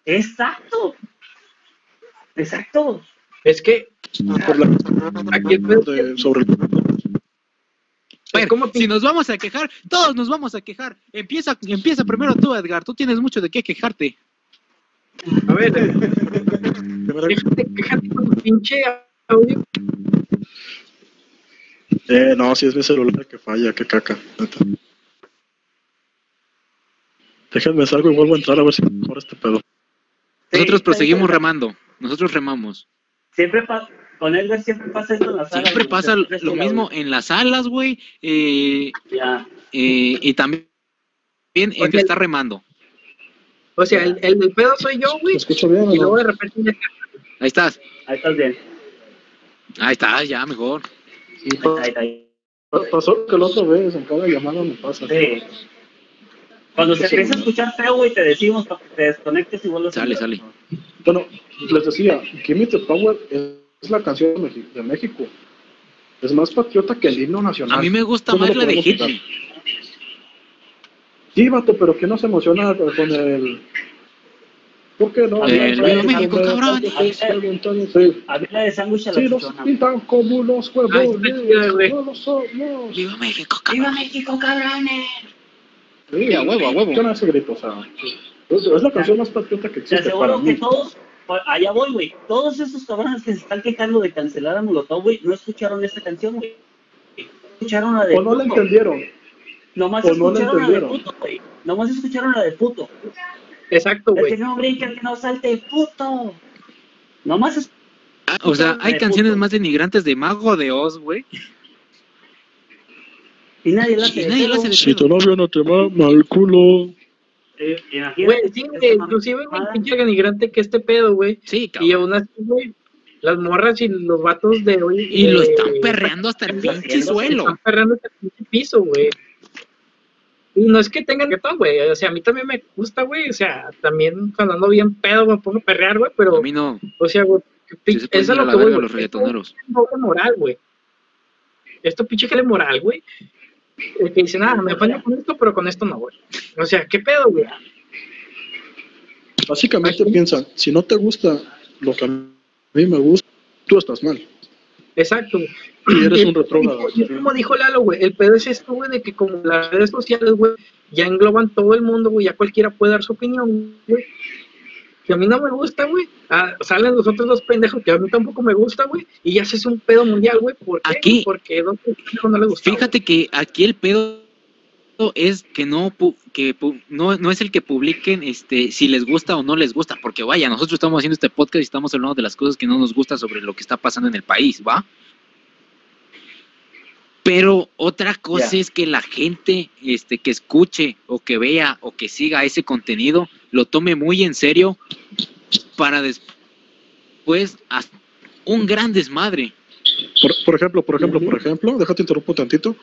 Exacto. Exacto. Es que por la aquí el sobre el ver, ¿Cómo te- si nos vamos a quejar, todos nos vamos a quejar. Empieza, empieza primero tú, Edgar. Tú tienes mucho de qué quejarte. A ver, quéjate, quéjate con tu pinche audio. Eh, no, si es mi celular que falla, que caca. Déjenme salgo y vuelvo a entrar a ver si mejora este pedo. Nosotros Sí, proseguimos remando. Nosotros remamos. Siempre pa- con Edgar siempre pasa esto en la sala. Siempre pasa lo el mismo en las salas, güey. eh, Ya. eh, y también en Ok. que está remando. O sea, el, el del pedo soy yo, ¿Me güey. escucho bien Y luego de repente Ahí estás. Ahí estás bien. Ahí estás, ya mejor. Sí, Ahí está, ahí está, Pasó que la otra vez, en cada llamada me pasa. Sí. Cuando se empieza a escuchar feo, güey, te decimos para que te desconectes y vuelvas a Sale, entrar. sale. Bueno, les decía, Give Me the Power es la canción de México. Es más patriota que el himno nacional. A mí me gusta ¿Cómo más la de podemos Hit quitar? Me. Sí, vato, pero ¿quién no se emociona con el... ¿Por qué no? El Viva México, cabrón. Sí. A mí la de sándwich a la Sí, los pintan como chida, güey. no lo somos. Viva México, ¡Viva cabrón. México, cabrones! Sí, a huevo, a huevo. Yo no ese grito, o sea, es, es la canción más patriota que Te existe para aseguro que mí. todos, allá voy, güey, todos esos cabrones que se están quejando de cancelar a Molotov, güey, no escucharon esta canción, güey. Escucharon la de O no la entendieron. Nomás no la escucharon la de puto, güey. Nomás escucharon la de puto. Exacto, El güey. que no brinque, el que no salte, puto. Nomás es. Ah, o sea, hay canciones puto. más denigrantes de Mago de Oz, güey. Y nadie lo hace. Y hace Si tu novio no te va mal culo. Eh, Güey, sí, güey, inclusive, güey, pinche denigrante que este pedo, güey. Sí, Y cabrón. aún así, güey, las morras y los vatos de hoy. Y lo de- están perreando hasta el pinche suelo. Están perreando hasta el pinche piso, güey. Y no es que tengan reggaetón, güey. O sea, a mí también me gusta, güey. O sea, también cuando ando bien pedo me pongo a perrear, güey. Pero, A mí no. o sea, güey, Sí se eso es lo que voy, los reggaetoneros. Esto es moral, güey. Esto pinche que moral, güey. El que dice, nada, me apaño con esto, pero con esto no, güey. O sea, ¿qué pedo, güey? Básicamente piensan, si no te gusta lo que a mí me gusta, tú estás mal. Exacto. Y eres Y un retrógrado. y es como dijo Lalo, güey, el pedo es esto, güey, de que como las redes sociales, güey, ya engloban todo el mundo, güey, ya cualquiera puede dar su opinión, güey. Que a mí no me gusta, güey. ah, salen los otros dos pendejos que a mí tampoco me gusta, güey. Y ya se hace un pedo mundial, güey. ¿Por qué? Aquí- Porque dos no les gusta. Fíjate que aquí el pedo es que no que no, no es el que publiquen este si les gusta o no les gusta, porque vaya, nosotros estamos haciendo este podcast y estamos hablando de las cosas que no nos gusta sobre lo que está pasando en el país, ¿va? Pero otra cosa es que la gente este que escuche o que vea o que siga ese contenido lo tome muy en serio para después un gran desmadre. Por, por ejemplo, por ejemplo, por ejemplo, déjate interrumpo tantito.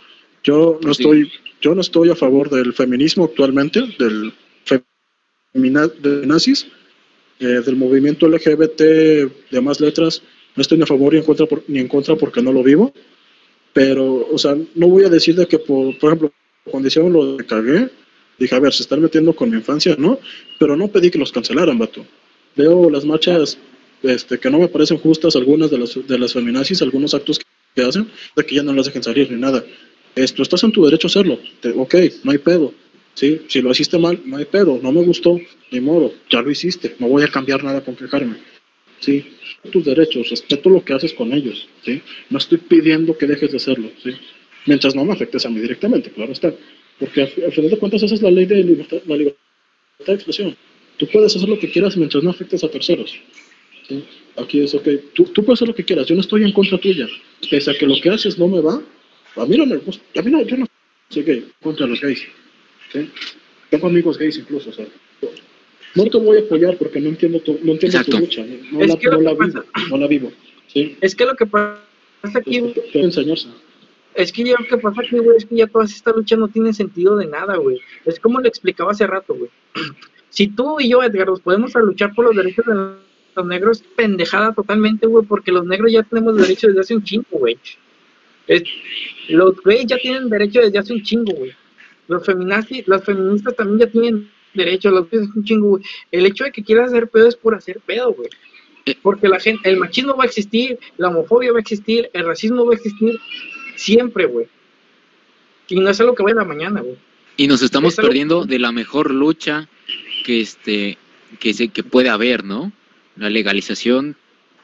Yo no estoy, yo no estoy a favor del feminismo actualmente, del femina, de nazis, eh, del movimiento LGBT de más letras. No estoy ni a favor ni en contra, por- ni en contra porque no lo vivo. Pero, o sea, no voy a decir de que, por, por ejemplo, cuando hicieron lo de cagué, dije, a ver, se están metiendo con mi infancia, ¿no? Pero no pedí que los cancelaran, vato. Veo las marchas este, que no me parecen justas, algunas de las, de las feminazis, algunos actos que hacen, de que ya no las dejen salir ni nada. Esto, estás en tu derecho a hacerlo. Te- ok, no hay pedo. ¿sí? Si lo hiciste mal, no hay pedo. No me gustó, ni modo. Ya lo hiciste. No voy a cambiar nada con quejarme. ¿sí? Tus derechos, respeto lo que haces con ellos. ¿sí? No estoy pidiendo que dejes de hacerlo. ¿sí? Mientras no me afectes a mí directamente, claro está. Porque al, al final de cuentas esa es la ley de libertad, la libertad de expresión. Tú puedes hacer lo que quieras mientras no afectes a terceros. ¿sí? Aquí es, ok, tú, tú puedes hacer lo que quieras, yo no estoy en contra tuya. Pese a que lo que haces no me va, a mí no me gusta, a mí no, yo no soy gay, contra los gays. ¿sí? Tengo amigos gays incluso, o sea, no te voy a apoyar porque no entiendo tu, no entiendo tu lucha, no, la, no la vivo, no la vivo. ¿sí? Es que lo que pasa aquí, Pues, te- te es que ya lo que pasa aquí, güey, es que ya toda esta lucha no tiene sentido de nada, güey. Es como le explicaba hace rato, güey. Si tú y yo, Edgar, nos podemos a luchar por los derechos de los negros, pendejada totalmente, güey, porque los negros ya tenemos derechos desde hace un chingo, güey. Es- Los gays ya tienen derecho desde hace un chingo, güey. Los feminazis, las feministas también ya tienen derecho, los gays es un chingo, güey. El hecho de que quieras hacer pedo es por hacer pedo, güey. Porque la gente, el machismo va a existir, la homofobia va a existir, el racismo va a existir siempre, güey. Y no es algo que vaya a la mañana, güey. Y nos estamos Es perdiendo de la mejor lucha que este que se que puede haber, ¿no? La legalización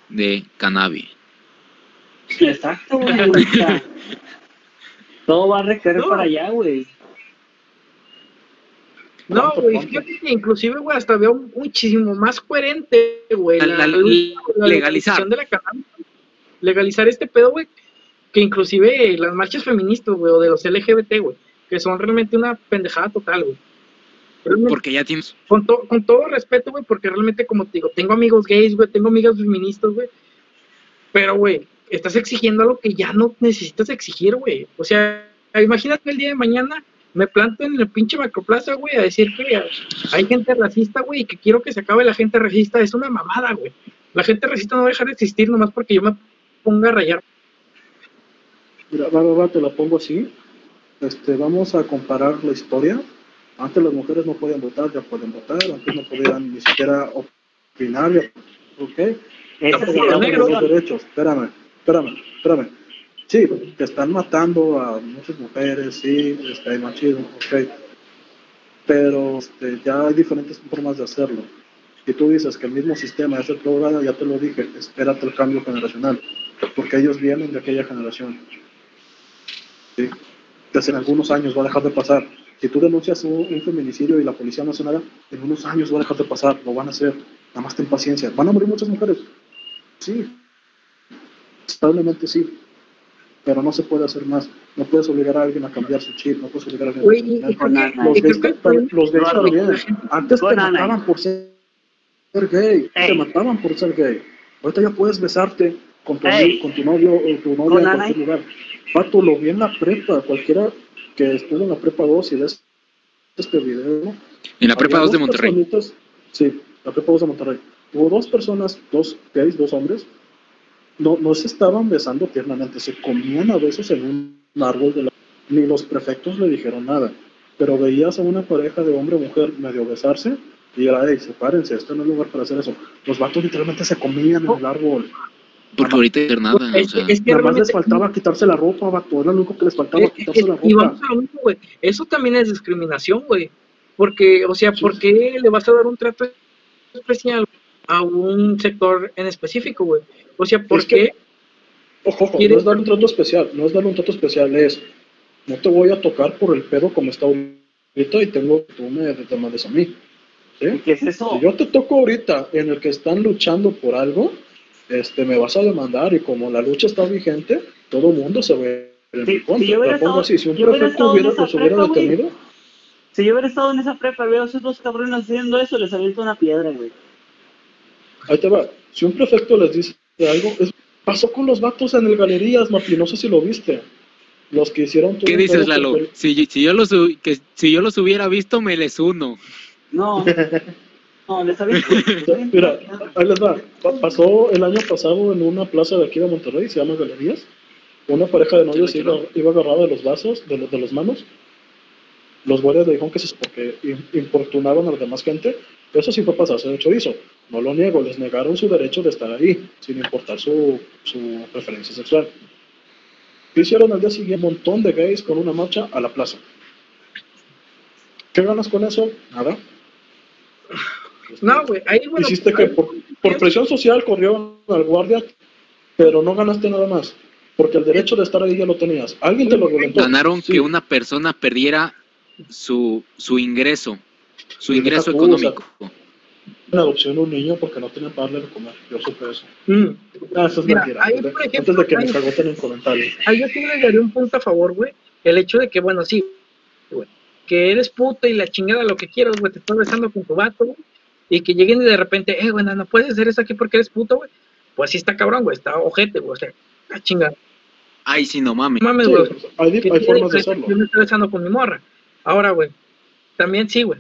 de cannabis. Exacto, güey. o sea, todo va a recaer No. para allá, güey. No, güey, fíjate que inclusive, güey, hasta veo muchísimo más coherente, güey, La- la, la- legalizar. legalización de la cannabis. Legalizar este pedo, güey, que inclusive las marchas feministas, güey, o de los LGBT, güey, que son realmente una pendejada total, güey. Realmente, Porque ya tienes con, to- con todo respeto, güey, porque realmente, como te digo, tengo amigos gays, güey, tengo amigas feministas, güey, pero, güey, estás exigiendo algo que ya no necesitas exigir, güey. O sea, imagínate el día de mañana me planto en el pinche macroplaza, güey, a decir que hay gente racista, güey, y que quiero que se acabe la gente racista. Es una mamada, güey. La gente racista no va a dejar de existir nomás porque yo me ponga a rayar. Mira, va, va, va, te la pongo así. Este, vamos a comparar la historia. Antes las mujeres no podían votar, ya pueden votar. Antes no podían ni siquiera opinar, ya, ¿ok? Los de negros. los derechos. Espérame, espérame, espérame. Sí, que están matando a muchas mujeres, sí, este, hay machismo, ok. Pero este, ya hay diferentes formas de hacerlo. Si tú dices que el mismo sistema es el programa, ya te lo dije, espérate el cambio generacional, porque ellos vienen de aquella generación. ¿sí? En algunos años va a dejar de pasar. si tú denuncias un, un feminicidio y la policía no hace nada, en unos años va a dejar de pasar, lo van a hacer. Nada más ten paciencia. ¿Van a morir muchas mujeres? Sí. Establemente sí. Pero no se puede hacer más. No puedes obligar a alguien a cambiar su chip, no puedes obligar a alguien a cambiar. Los gays, los gays también. Antes te mataban por ser gay. Te mataban por ser gay. Ahorita ya puedes besarte con tu, con tu novio o tu novia en cualquier lugar. Pato, lo vi en la prepa. Cualquiera que estuvo en la prepa 2 y ves este video. En la prepa había 2 de dos Monterrey. personitas- Sí, la prepa 2 de Monterrey. Hubo dos personas, dos gays, dos hombres. No, no se estaban besando tiernamente, se comían a besos en un árbol de la... Ni los prefectos le dijeron nada. Pero veías a una pareja de hombre o mujer medio besarse y era, hey, sepárense, esto no es lugar para hacer eso. Los vatos literalmente se comían en el árbol. Porque ahorita no hay nada. Es, O sea, es que Nada más les faltaba quitarse la ropa, vato. Era lo único que les faltaba, quitarse eh, la y ropa. vamos a lo mismo, güey. Eso también es discriminación, güey. Porque, o sea, Sí. ¿por qué le vas a dar un trato especial a un sector en específico, güey? O sea, ¿por Es que- qué? Ojo, ojo, no ¿Quieres- es darle un trato especial, no es darle un trato especial, es no te voy a tocar por el pedo como está ahorita y tengo que tú me demandes a mí. ¿sí? ¿Qué es eso? Si yo te toco ahorita en el que están luchando por algo, este, me vas a demandar y como la lucha está vigente, todo el mundo se ve en Si- mi contra. si yo hubiera La pongo estado- así, si un yo hubiera prefecto estado en hubiera, esa los hubiera prepa, güey. detenido, Si yo hubiera estado en esa prepa y veo a esos dos cabrones haciendo eso, les aviento una piedra, güey. ahí te va. Si un prefecto les dice algo, es- pasó con los vatos en el Galerías, Mapi, no sé si lo viste. Los que hicieron todo ¿Qué dices, Lalo? Si, si, yo los, que, si yo los hubiera visto, me les uno. No, no, les aviento Mira, ahí les va. Pa- pasó el año pasado en una plaza de aquí de Monterrey, se llama Galerías. Una pareja de novios iba, iba agarrada de los vasos, de, los de las manos. Los guardias le dijeron que se porque im- importunaban a la demás gente. Eso sí fue pasarse de chorizo. No lo niego, les negaron su derecho de estar ahí, sin importar su, su preferencia sexual. ¿Qué hicieron al día siguiente? Un montón de gays con una marcha a la plaza. ¿Qué ganas con eso? Nada. No, güey, ahí, bueno. Hiciste que por, por presión social corrió al guardia, pero no ganaste nada más. Porque el derecho de estar ahí ya lo tenías. Alguien te lo violentó. Ganaron Sí. que una persona perdiera su, su ingreso, su ingreso o sea, económico. En adopción un niño porque no tenían para darle de comer. Yo supe eso. Mm. Ah, eso es Mira, mentira. ahí, Antes de- por ejemplo, antes de que me cagoten en comentarios. Ahí yo sí le daría un punto a favor, güey. El hecho de que, bueno, sí, güey, que eres puto y la chingada lo que quieras, güey, te estás besando con tu vato, güey, y que lleguen y de repente, eh, güey, no, puedes hacer eso aquí porque eres puto, güey. Pues sí está cabrón, güey, está ojete, güey, o sea, la chingada. Ay, sí, no mames. No mames, Sí, güey. hay, formas de hacerlo. Yo me estoy besando con mi morra. Ahora, güey, también sí, güey.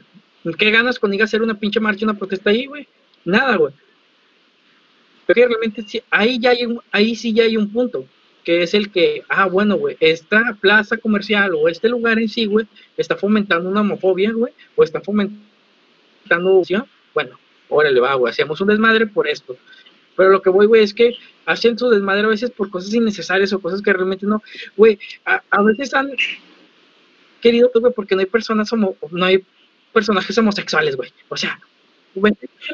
¿Qué ganas con ir a hacer una pinche marcha, una protesta ahí, güey? Nada, güey. Pero realmente sí, ahí ya hay un, ahí sí ya hay un punto, que es el que, ah, bueno, güey, esta plaza comercial o este lugar en sí, güey, está fomentando una homofobia, güey, o está fomentando, ¿sí? bueno, órale, va, güey, hacemos un desmadre por esto. Pero lo que voy, güey, es que hacen su desmadre a veces por cosas innecesarias o cosas que realmente no, güey, a, a veces han querido, güey, porque no hay personas homo, no hay personajes homosexuales, güey. O sea, güey,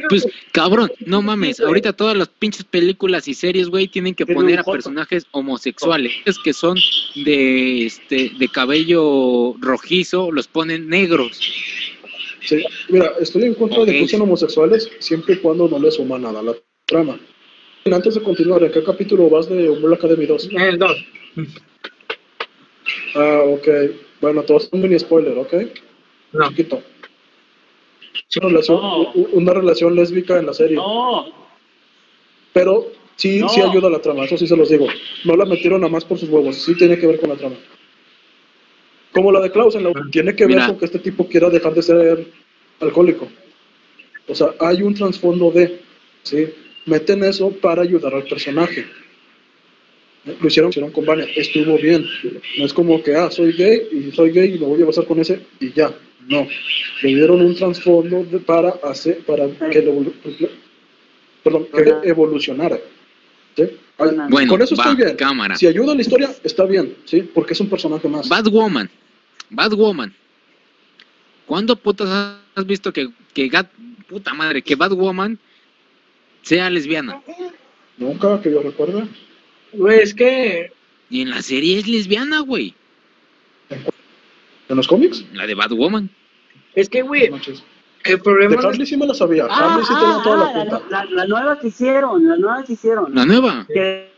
Pues, cabrón, no mames. Ahorita todas las pinches películas y series, güey, tienen que poner a personajes homosexuales. Es que son de, este, de cabello rojizo, los ponen negros. Sí, Mira, estoy en contra de que usen homosexuales siempre y cuando no les suma nada a la trama. Antes de continuar, ¿en qué capítulo vas de Umbrella Academy 2? en el 2. Ah, ok. Bueno, te vas a hacer un mini spoiler, ¿ok? No. Chiquito. Una relación, No. una relación lésbica en la serie. No, Pero sí, No. sí ayuda a la trama, eso sí se los digo. No la metieron nada más por sus huevos, sí tiene que ver con la trama. Como la de Klaus, en la- tiene que ver Mira. con que este tipo quiera dejar de ser alcohólico. O sea, hay un trasfondo de, ¿sí? Meten eso para ayudar al personaje. Lo hicieron, lo hicieron con Vania, estuvo bien. No es como que, ah, soy gay y soy gay y me voy a besar con ese y ya. No. Le dieron un trasfondo para hacer, para que lo, perdón, que evolucionara. ¿sí? Ay, Bueno, Bueno, con eso va, estoy bien. cámara. Si ayuda a la historia, está bien, ¿sí? Porque es un personaje más. Batwoman. Batwoman. ¿Cuándo putas has visto que, que Gat, puta madre, que Batwoman sea lesbiana? Nunca que yo recuerde. Güey, es que, Y en la serie es lesbiana, güey. ¿En los cómics? La de Batwoman. Es que, güey, No el De problema no Harley sí me la sabía. Ah, Harley sí ah, tenía toda la ah, la, la- la nueva que hicieron, la nueva que hicieron. La nueva. Que,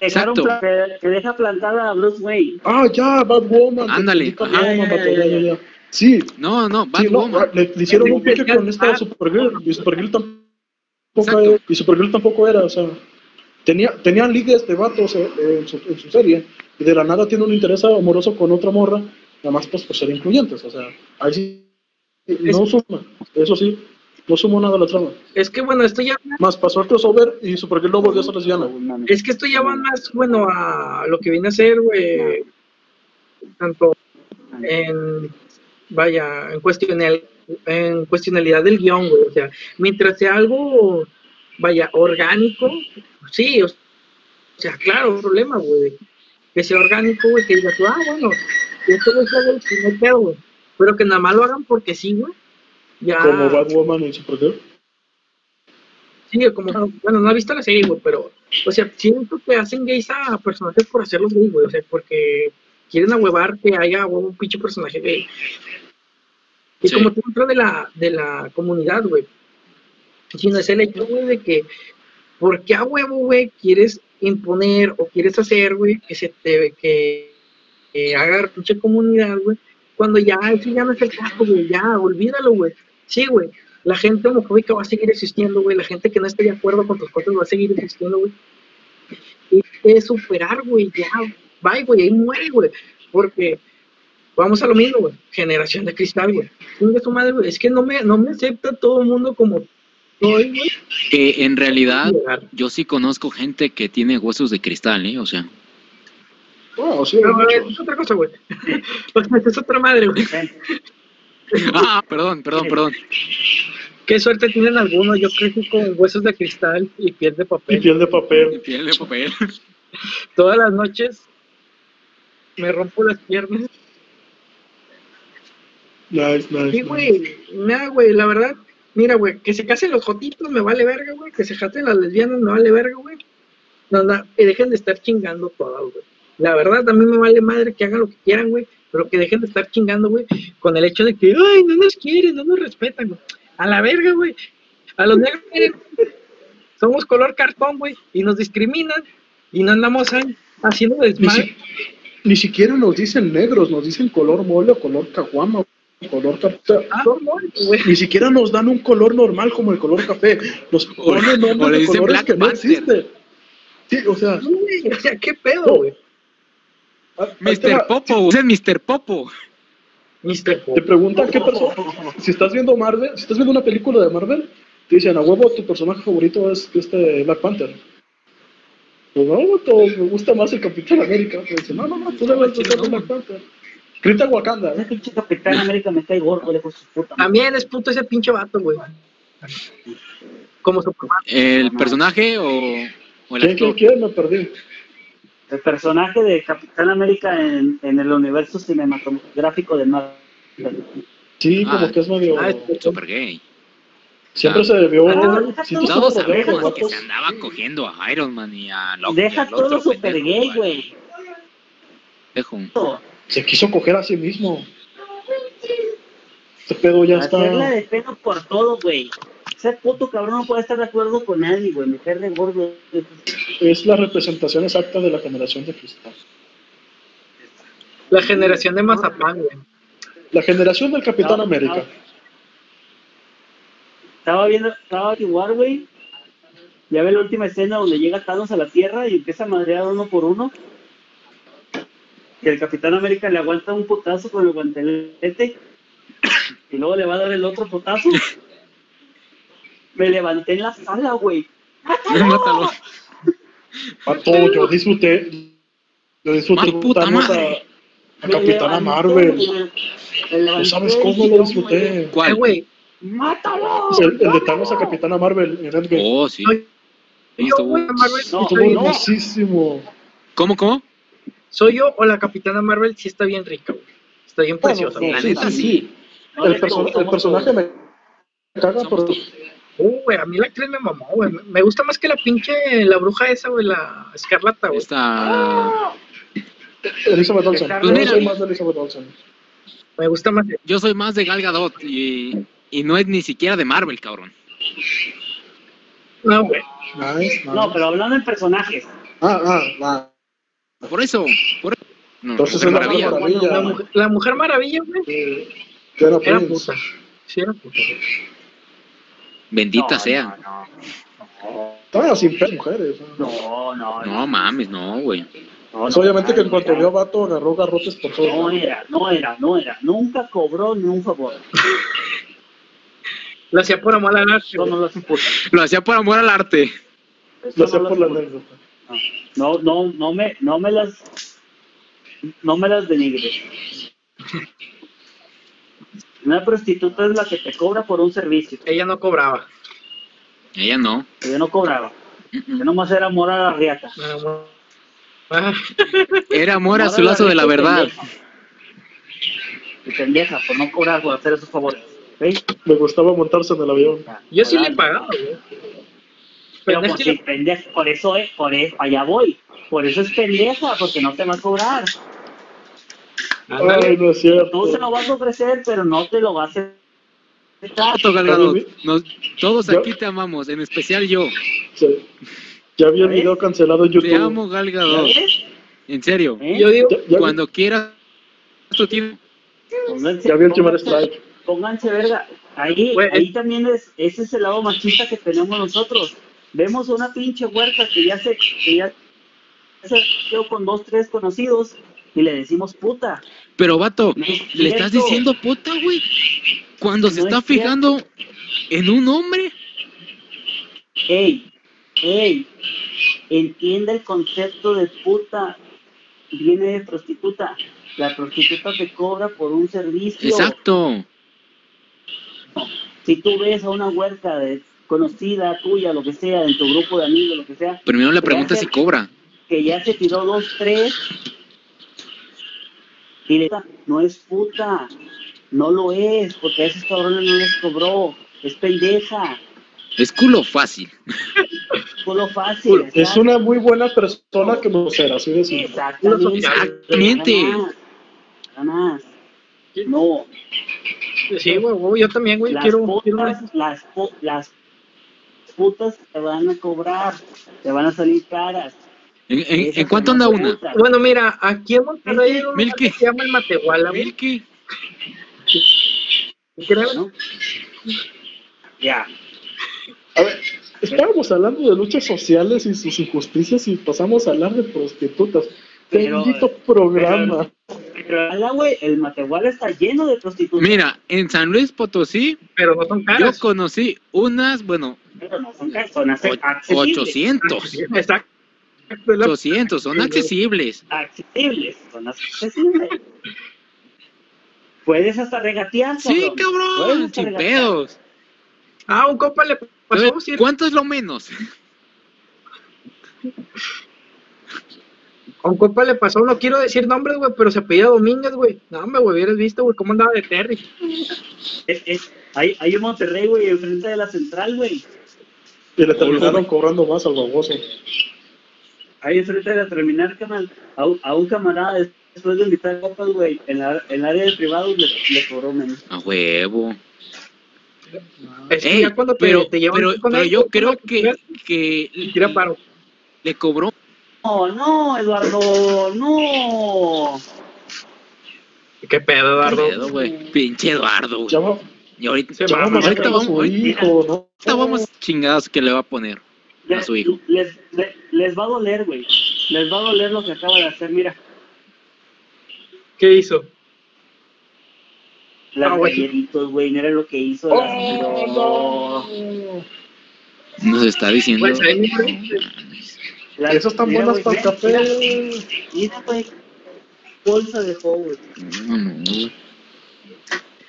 dejaron Exacto. que, deja plantada a Bruce Wayne. Ah, ya, Batwoman. Ándale, Batwoman, ajá. Batwoman, Batwoman, ya, ya. Sí, No, no, sí, no, Batwoman. le, le hicieron un pique con esta Supergirl. Y Supergirl tampoco era, y Supergirl tampoco era, o sea, tenía, tenían ligues de vatos eh, eh, en, su, en su serie. Y de la nada tiene un interés amoroso con otra morra. Nada más pues por ser incluyentes, o sea, ahí sí. No suma, eso sí, no sumó nada a la trama. es que, bueno, esto ya Más pasó el crossover y Supergirl no volvió a ser lesbiana. Es que esto ya va más, bueno, a lo que viene a ser, güey, tanto en, vaya, en, cuestional, en cuestionalidad del guion, güey, o sea, mientras sea algo, vaya, orgánico, sí, o sea, claro, un problema, güey, que sea orgánico, güey, que digas, tú, ah, bueno, pues, no pedo, güey, pero que nada más lo hagan porque sí, güey, ya, Como Batwoman y Supergirl. Sí, como, bueno, no he visto la serie, güey, pero, o sea, siento que hacen gays a personajes por hacerlos gay, güey, o sea, porque quieren ahuevar que haya un pinche personaje gay. Y Sí. como dentro de la, de la comunidad, güey, sino es el hecho, güey, de que, ¿por qué a huevo, güey, quieres imponer o quieres hacer, güey, que se te, que, que haga pinche comunidad, güey, cuando ya eso ya no es el caso, güey, ya, olvídalo, güey. Sí, güey, la gente homofóbica va a seguir existiendo, güey. La gente que no esté de acuerdo con tus cosas va a seguir existiendo, güey. Y es superar, güey, ya. Bye, güey, ahí muere, güey. Porque vamos a lo mismo, güey. Generación de cristal, güey. Es que no me, no me acepta todo el mundo como soy, güey. Que en realidad yo sí conozco gente que tiene huesos de cristal, ¿eh? O sea, Oh, sí, No, es otra cosa, güey. O sea, es otra madre, güey. ah, perdón, perdón, perdón. Qué suerte tienen algunos. Yo crecí con huesos de cristal y piel de Y papel. piel de papel. Piel de papel. Todas las noches me rompo las piernas. Nice, nice. Sí, nice. güey. Nada, güey, la verdad. Mira, güey, que se casen los jotitos me vale verga, güey. Que se casen las lesbianas me vale verga, güey. No, no, dejen de estar chingando todas, güey. La verdad, a mí me vale madre que hagan lo que quieran, güey. Pero que dejen de estar chingando, güey. Con el hecho de que, ay, no nos quieren, no nos respetan, güey. A la verga, güey. A los negros, miren, somos color cartón, güey. Y nos discriminan. Y no andamos ahí haciendo Ni, desmadre. si- ni siquiera nos dicen negros, nos dicen color mole o color caguama, o color café. Ah. Ni siquiera nos dan un color normal como el color café. Nos ponen nombres de colores Black que no existen. Sí, o sea, O sea, qué pedo, güey. Mr. Popo, ese es Mr. Popo. Mr. Te preguntan qué persona. Si estás viendo Marvel, si estás viendo una película de Marvel, te dicen a huevo tu personaje favorito es este Black Panther. Pues no, todo- me gusta más el Capitán América. Te dicen, no, no, no, tú debes de ser Black Panther. Grita Wakanda. Ese ¿eh? pinche Capitán América me cae gordo, lejos de su puta. También es puto ese pinche vato, güey. Como Superman. ¿El personaje o, o el ¿Quién, quién, actor? quién? Me perdí. El personaje de Capitán América en, en el universo cinematográfico de Marvel. Sí, como Ah, que es medio. ah, es- Super gay. Siempre Ah. se. Ah, sí, todos sabemos que se andaba cogiendo a Iron Man y a Loki. Deja al otro todo super gay, güey. Se quiso coger a sí mismo. Este pedo ya Hacerla está. de pelo por todo, güey. Ese puto cabrón no puede estar de acuerdo con nadie, güey. Me cae de gordo. Es la representación exacta de la generación de cristal. La generación de Mazapán, güey. La generación del Capitán No, América. no. Estaba viendo, estaba igual, güey. Ya ve la última escena donde llega Thanos a la Tierra y empieza a madrear uno por uno. Que el Capitán América le aguanta un putazo con el guantelete. Y luego le va a dar el otro putazo. Me levanté en la sala, güey. Mátalo. Pato, yo disfruté. Yo disfruté puta a, madre. a Me Capitana levanté, Marvel. güey. Me levanté No sabes cómo lo disfruté. ¿Cuál? güey. ¡Mátalo! El, el de Thanos a Capitana Marvel en Endgame. Oh, sí. Yo, Estuvo-. No, Estuvo soy, no. buenísimo. ¿Cómo, cómo? soy yo o la Capitana Marvel sí está bien rica, güey. Está bien preciosa. La sí, neta, sí. sí. El, perso- el personaje me caga, pero. Uh, güey, a mí la actriz me mamó, güey. Me gusta más que la pinche, la bruja esa, güey, la escarlata, güey. Esta. Elizabeth Olsen. Pues Yo mira, soy más de Elizabeth Olsen. Me gusta más. Yo soy más de Gal Gadot y, y no es ni siquiera de Marvel, cabrón. No, güey. Nice, No, nice. pero hablando en personajes. Ah, ah, ah. Por eso, por eso. No, Entonces Mujer la Maravilla. Mujer Maravilla. La mujer, la mujer maravilla, güey, que era era puta. Sí, era puta. güey. Bendita No, sea. No, no. Estaba sin pe- mujeres. ¿no? No, no, No mames, no, güey. no, Pues no, obviamente que en cuanto vio Vato agarró garrotes por todo. No era, no era, no era. Nunca cobró ni un favor. Lo hacía por amor al arte. Lo hace puta. Lo hacía por amor al arte. Lo hacía por la anécdota. No, no, no me, no me las, no me las denigres. Una prostituta es la que te cobra por un servicio. Ella no cobraba. Ella no. Yo no cobraba. Yo nomás era amor a la riata. Ah, Era amor a su lazo de la verdad. pendeja. Y pendeja por no cobrar, por hacer esos favores. ¿Veis? Me gustaba montarse en el avión. Yo sí le pagaba. Pero por, y si pendeja, por eso es, por eso, allá voy. Por eso es pendeja, porque no te va a cobrar. Ándale. Ay, no es cierto. Tú se lo vas a ofrecer, pero no te lo vas a aceptar. Vato Gal Gadot, vi- nos- todos Yo- aquí te amamos, en especial yo. Sí. Ya vi el video cancelado en YouTube. Te amo, Gal ¿Ya Gadot. ves? En serio. ¿Eh? Yo digo, Ya, ya vi- Cuando quieras, tú tienes. Pónganse- ya vi el primer strike. Pónganse verga. Ahí, Güey, ahí también es, ese es el lado machista que tenemos nosotros. Vemos una pinche huerta que ya se, que ya se quedó con dos, tres conocidos y le decimos puta. Pero, vato, le estás diciendo puta, güey. Cuando se está es cierto. fijando en un hombre. Ey, ey, entiende el concepto de puta. Viene de prostituta. La prostituta te cobra por un servicio. Exacto. Si tú ves a una huerta de- conocida tuya, lo que sea, en tu grupo de amigos, lo que sea, Primero le hace- si cobra. que ya se tiró dos, tres, no es puta, no lo es, porque a esos cabrones no les cobró, es pendeja, Es culo fácil. culo fácil. Es una muy buena persona que no será, así de simple. Exactamente. Exactamente. Nada más, nada más. No, sí, güey, güey, yo también, güey, las quiero, putas, quiero- las, las putas te van a cobrar, te van a salir caras. ¿En, en- Esas en cuánto anda una? Bueno, mira, aquí en Monterrey hay un lugar Milky. que se llama el Matehuala. Milky. Creo- ¿no? Ya. A ver, estábamos hablando de luchas sociales y sus injusticias y pasamos a hablar de prostitutas. Pero- Bendito programa. Pero ala, güey, el Matehuala está lleno de prostitutas. Mira, en San Luis Potosí, Pero no son yo caras. conocí unas, bueno, Pero no son caras, son ace- och- accesibles. 800. Exacto. Es la- 800, son accesibles. Accesibles, son accesibles. Puedes hasta regatear, Sí, cabrón. Sin regatear. pedos. Ah, un compa le pasó, ¿Cuánto es lo menos? a un compa le pasó, no quiero decir nombres, güey, pero se pedía Domínguez, güey. No, me güey, hubieras visto, güey, cómo andaba de Terry. Es, es, hay, hay un Monterrey, güey, enfrente de la central, güey. Y le terminaron cobrando más al baboso. Ahí enfrente de la terminal, canal. A, un- a un camarada, después de invitar copas, güey, en, la, en el área de privados le, le cobró menos. A huevo. Es que Ey, ya cuando te, pero, te llevan pero, pero él, yo creo que, que tira paro. le cobró. No, no, Eduardo, no. ¿Qué pedo, Eduardo? Pedo, güey. Pinche Eduardo, güey. Y ahorita, vamos a ahorita vamos, ahorita hijo, ¿no? vamos chingados que le va a poner a su hijo. Les, les, les va a doler, güey. Les va a doler lo que acaba de hacer, mira. ¿Qué hizo? Las Ah, güey. galletitos, güey, mira lo que hizo. las tiró. Nos está diciendo. Pues Las- Esas están mira, buenas güey, para el café. Mira, güey. Bolsa de güey. No, no, güey.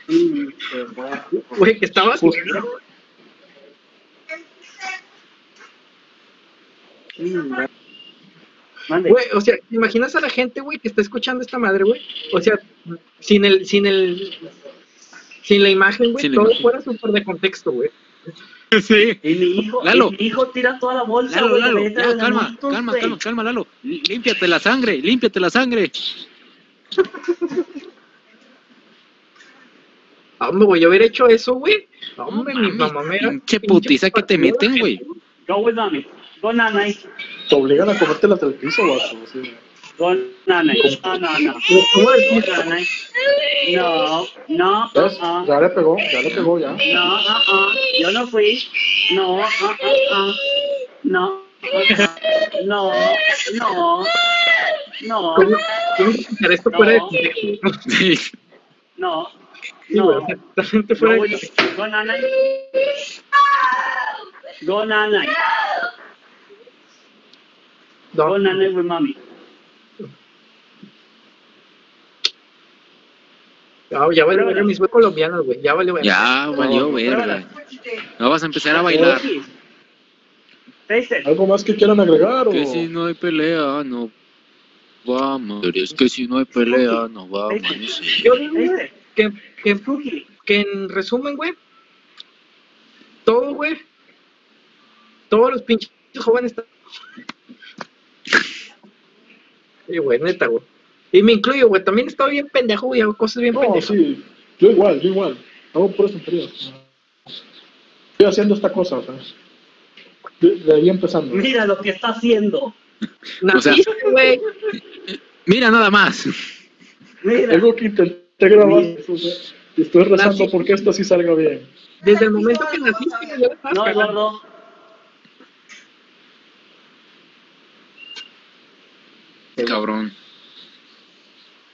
Qué guapo. güey, que estaba Güey, o sea, ¿te imaginas a la gente, güey, que está escuchando esta madre, güey? O sea, sin el, sin el, sin la imagen, güey, la todo imagen. fuera súper de contexto, güey. Sí. Y mi hijo, Lalo. y mi hijo tira toda la bolsa, Lalo, güey, de Lalo, ya, de calma, Doritos, calma, güey. calma, calma, Lalo. Límpiate la sangre, límpiate la sangre. Hombre, güey, yo hubiera hecho eso, güey. Hombre, mi mamá pinche putiza que te meten, güey. Go with mommy. Go nanay. Te obligan a comértela del piso, vato. sí. Go nanay. No, no, no. No, no, ¿Ves? uh-uh. Ya le pegó, ya le pegó, ya. No, uh-uh. Yo no fui. No, uh, uh, uh. No, no, no, no, ¿Cómo cómo escuchar esto fuera de No. contexto? Sí. no, no. Go, fuera de contexto. go nanay. Go nanay. No, Go nanay with mommy. ya, ya vale verga mis güey colombianos, güey. Ya vale verga. Ya valió verga. No vas a empezar a bailar. It. ¿Algo más que quieran agregar? O... Que si no hay pelea, no vamos. Es que si no hay pelea, no va a amanecer. Yo digo, que, que, Cookie. que en resumen, güey, todo, güey, todos los pinches jóvenes están... Sí, güey, neta, güey. Y me incluyo, güey, también estaba bien pendejo, güey, hago cosas bien No, pendejas. sí. Yo igual, yo igual. Hago puras tonterías. Estoy haciendo esta cosa, o sea. De, de ahí empezando. Mira lo que está haciendo. Naciste, güey. Mira nada más. Mira. Algo que intenté grabar. o sea, y estoy rezando Nací- porque esto sí salga bien. Desde el momento que naciste, ya No. Eduardo. Cabrón.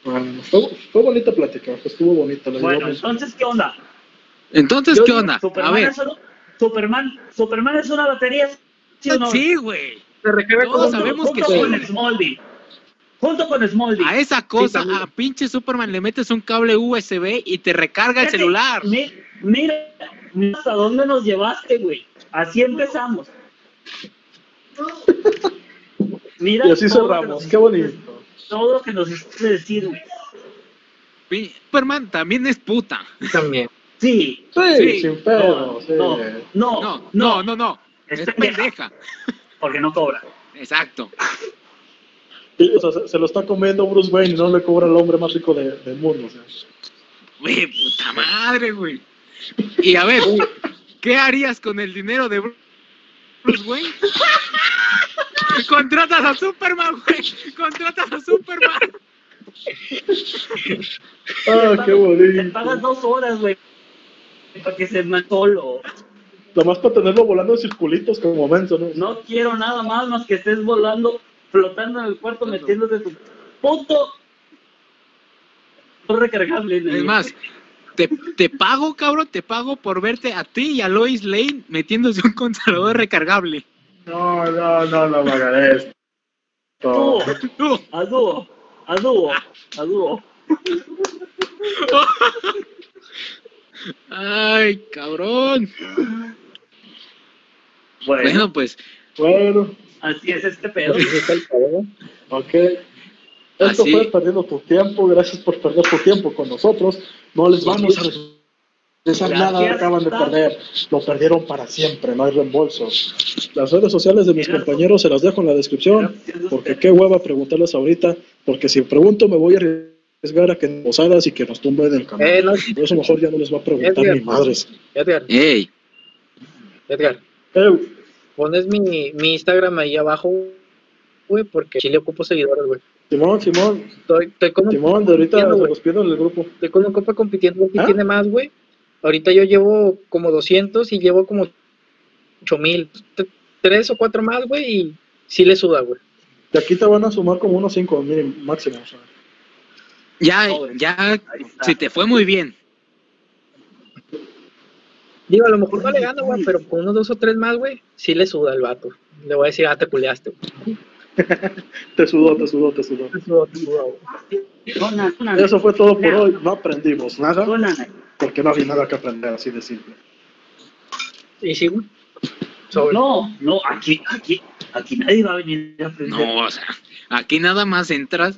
Bueno, fue, fue bonita plática, estuvo bonita. la Bueno, llevamos. entonces, ¿qué onda? Entonces, Yo ¿qué digo, onda? A Superman, ver. es un- Superman, Superman es una batería. ¿sí o no? Sí, güey. Todos con- sabemos que junto sí. con Smallville. Junto con Smallville. A esa cosa, a pinche Superman le metes un cable USB y te recarga el celular. mi- Mira, mira hasta dónde nos llevaste, güey. Así empezamos. Mira Y así cerramos, qué bonito. Todo lo que nos hiciste decir, Superman también es puta. También. Sí. Sí, Sí. sin pedo, sí. No, no, No, no, no, no. Es Es pendeja. pendeja. Porque no cobra. Exacto. Y, o sea, se, se lo está comiendo Bruce Wayne y no le cobra al hombre más rico de- del mundo. O sea. Güey, puta madre, güey. Y a ver, ¿qué harías con el dinero de Bruce Wayne? Contratas a Superman, güey. Contratas a Superman. Ah, qué Te bonito. pagas dos horas, güey. Para que se me solo. Nada más para tenerlo volando en circulitos como menso, ¿no? No quiero nada más más que estés volando, flotando en el cuarto, metiéndote tu puto recargable. Es más, te, te pago, cabrón, te pago por verte a ti y a Lois Lane metiéndose un controlador recargable. No, no, no, no me hagan esto. Dúo, No. a dúo, a dúo, a dúo. Ay, cabrón. Bueno, Bueno, pues, Bueno, así es este pedo. ok. Esto Así. fue perdiendo tu tiempo. Gracias por perder tu tiempo con nosotros. No les vamos a regresar nada acaban de perder. Lo perdieron para siempre, no hay reembolso. Las redes sociales de mis compañeros se las dejo en la descripción. Porque qué hueva preguntarles ahorita. Porque si pregunto me voy a arriesgar a que en posadas y que nos tumben del canal. Eh, no, Por eso mejor ya no les va a preguntar Edgar. ni madres. Edgar, hey, Edgar, pones mi, mi Instagram ahí abajo, güey, porque sí le ocupo seguidores, güey. Simón, Simón, Estoy, estoy con, Simón, de ahorita los pido en el grupo. estoy con un compa compitiendo que ¿Ah? tiene más, güey. Ahorita yo llevo como 200 y llevo como 8000. T- Tres o cuatro más, güey, y sí le suda, güey. De aquí te van a sumar como unos 5 mínimo, máximo. o sea. ya, Pobre. ya, si te fue muy bien. Digo, a lo mejor no le gano, güey, pero con unos dos o tres más, güey, sí le suda el vato. Le voy a decir, ah, te culeaste, güey. Te sudó, te sudó, te sudó. Te sudó, te sudó, güey. Dona, dona, Eso fue todo por hoy. No aprendimos nada porque no había nada que aprender, así de simple. No, no, aquí, aquí, aquí nadie va a venir a aprender. No, o sea, aquí nada más entras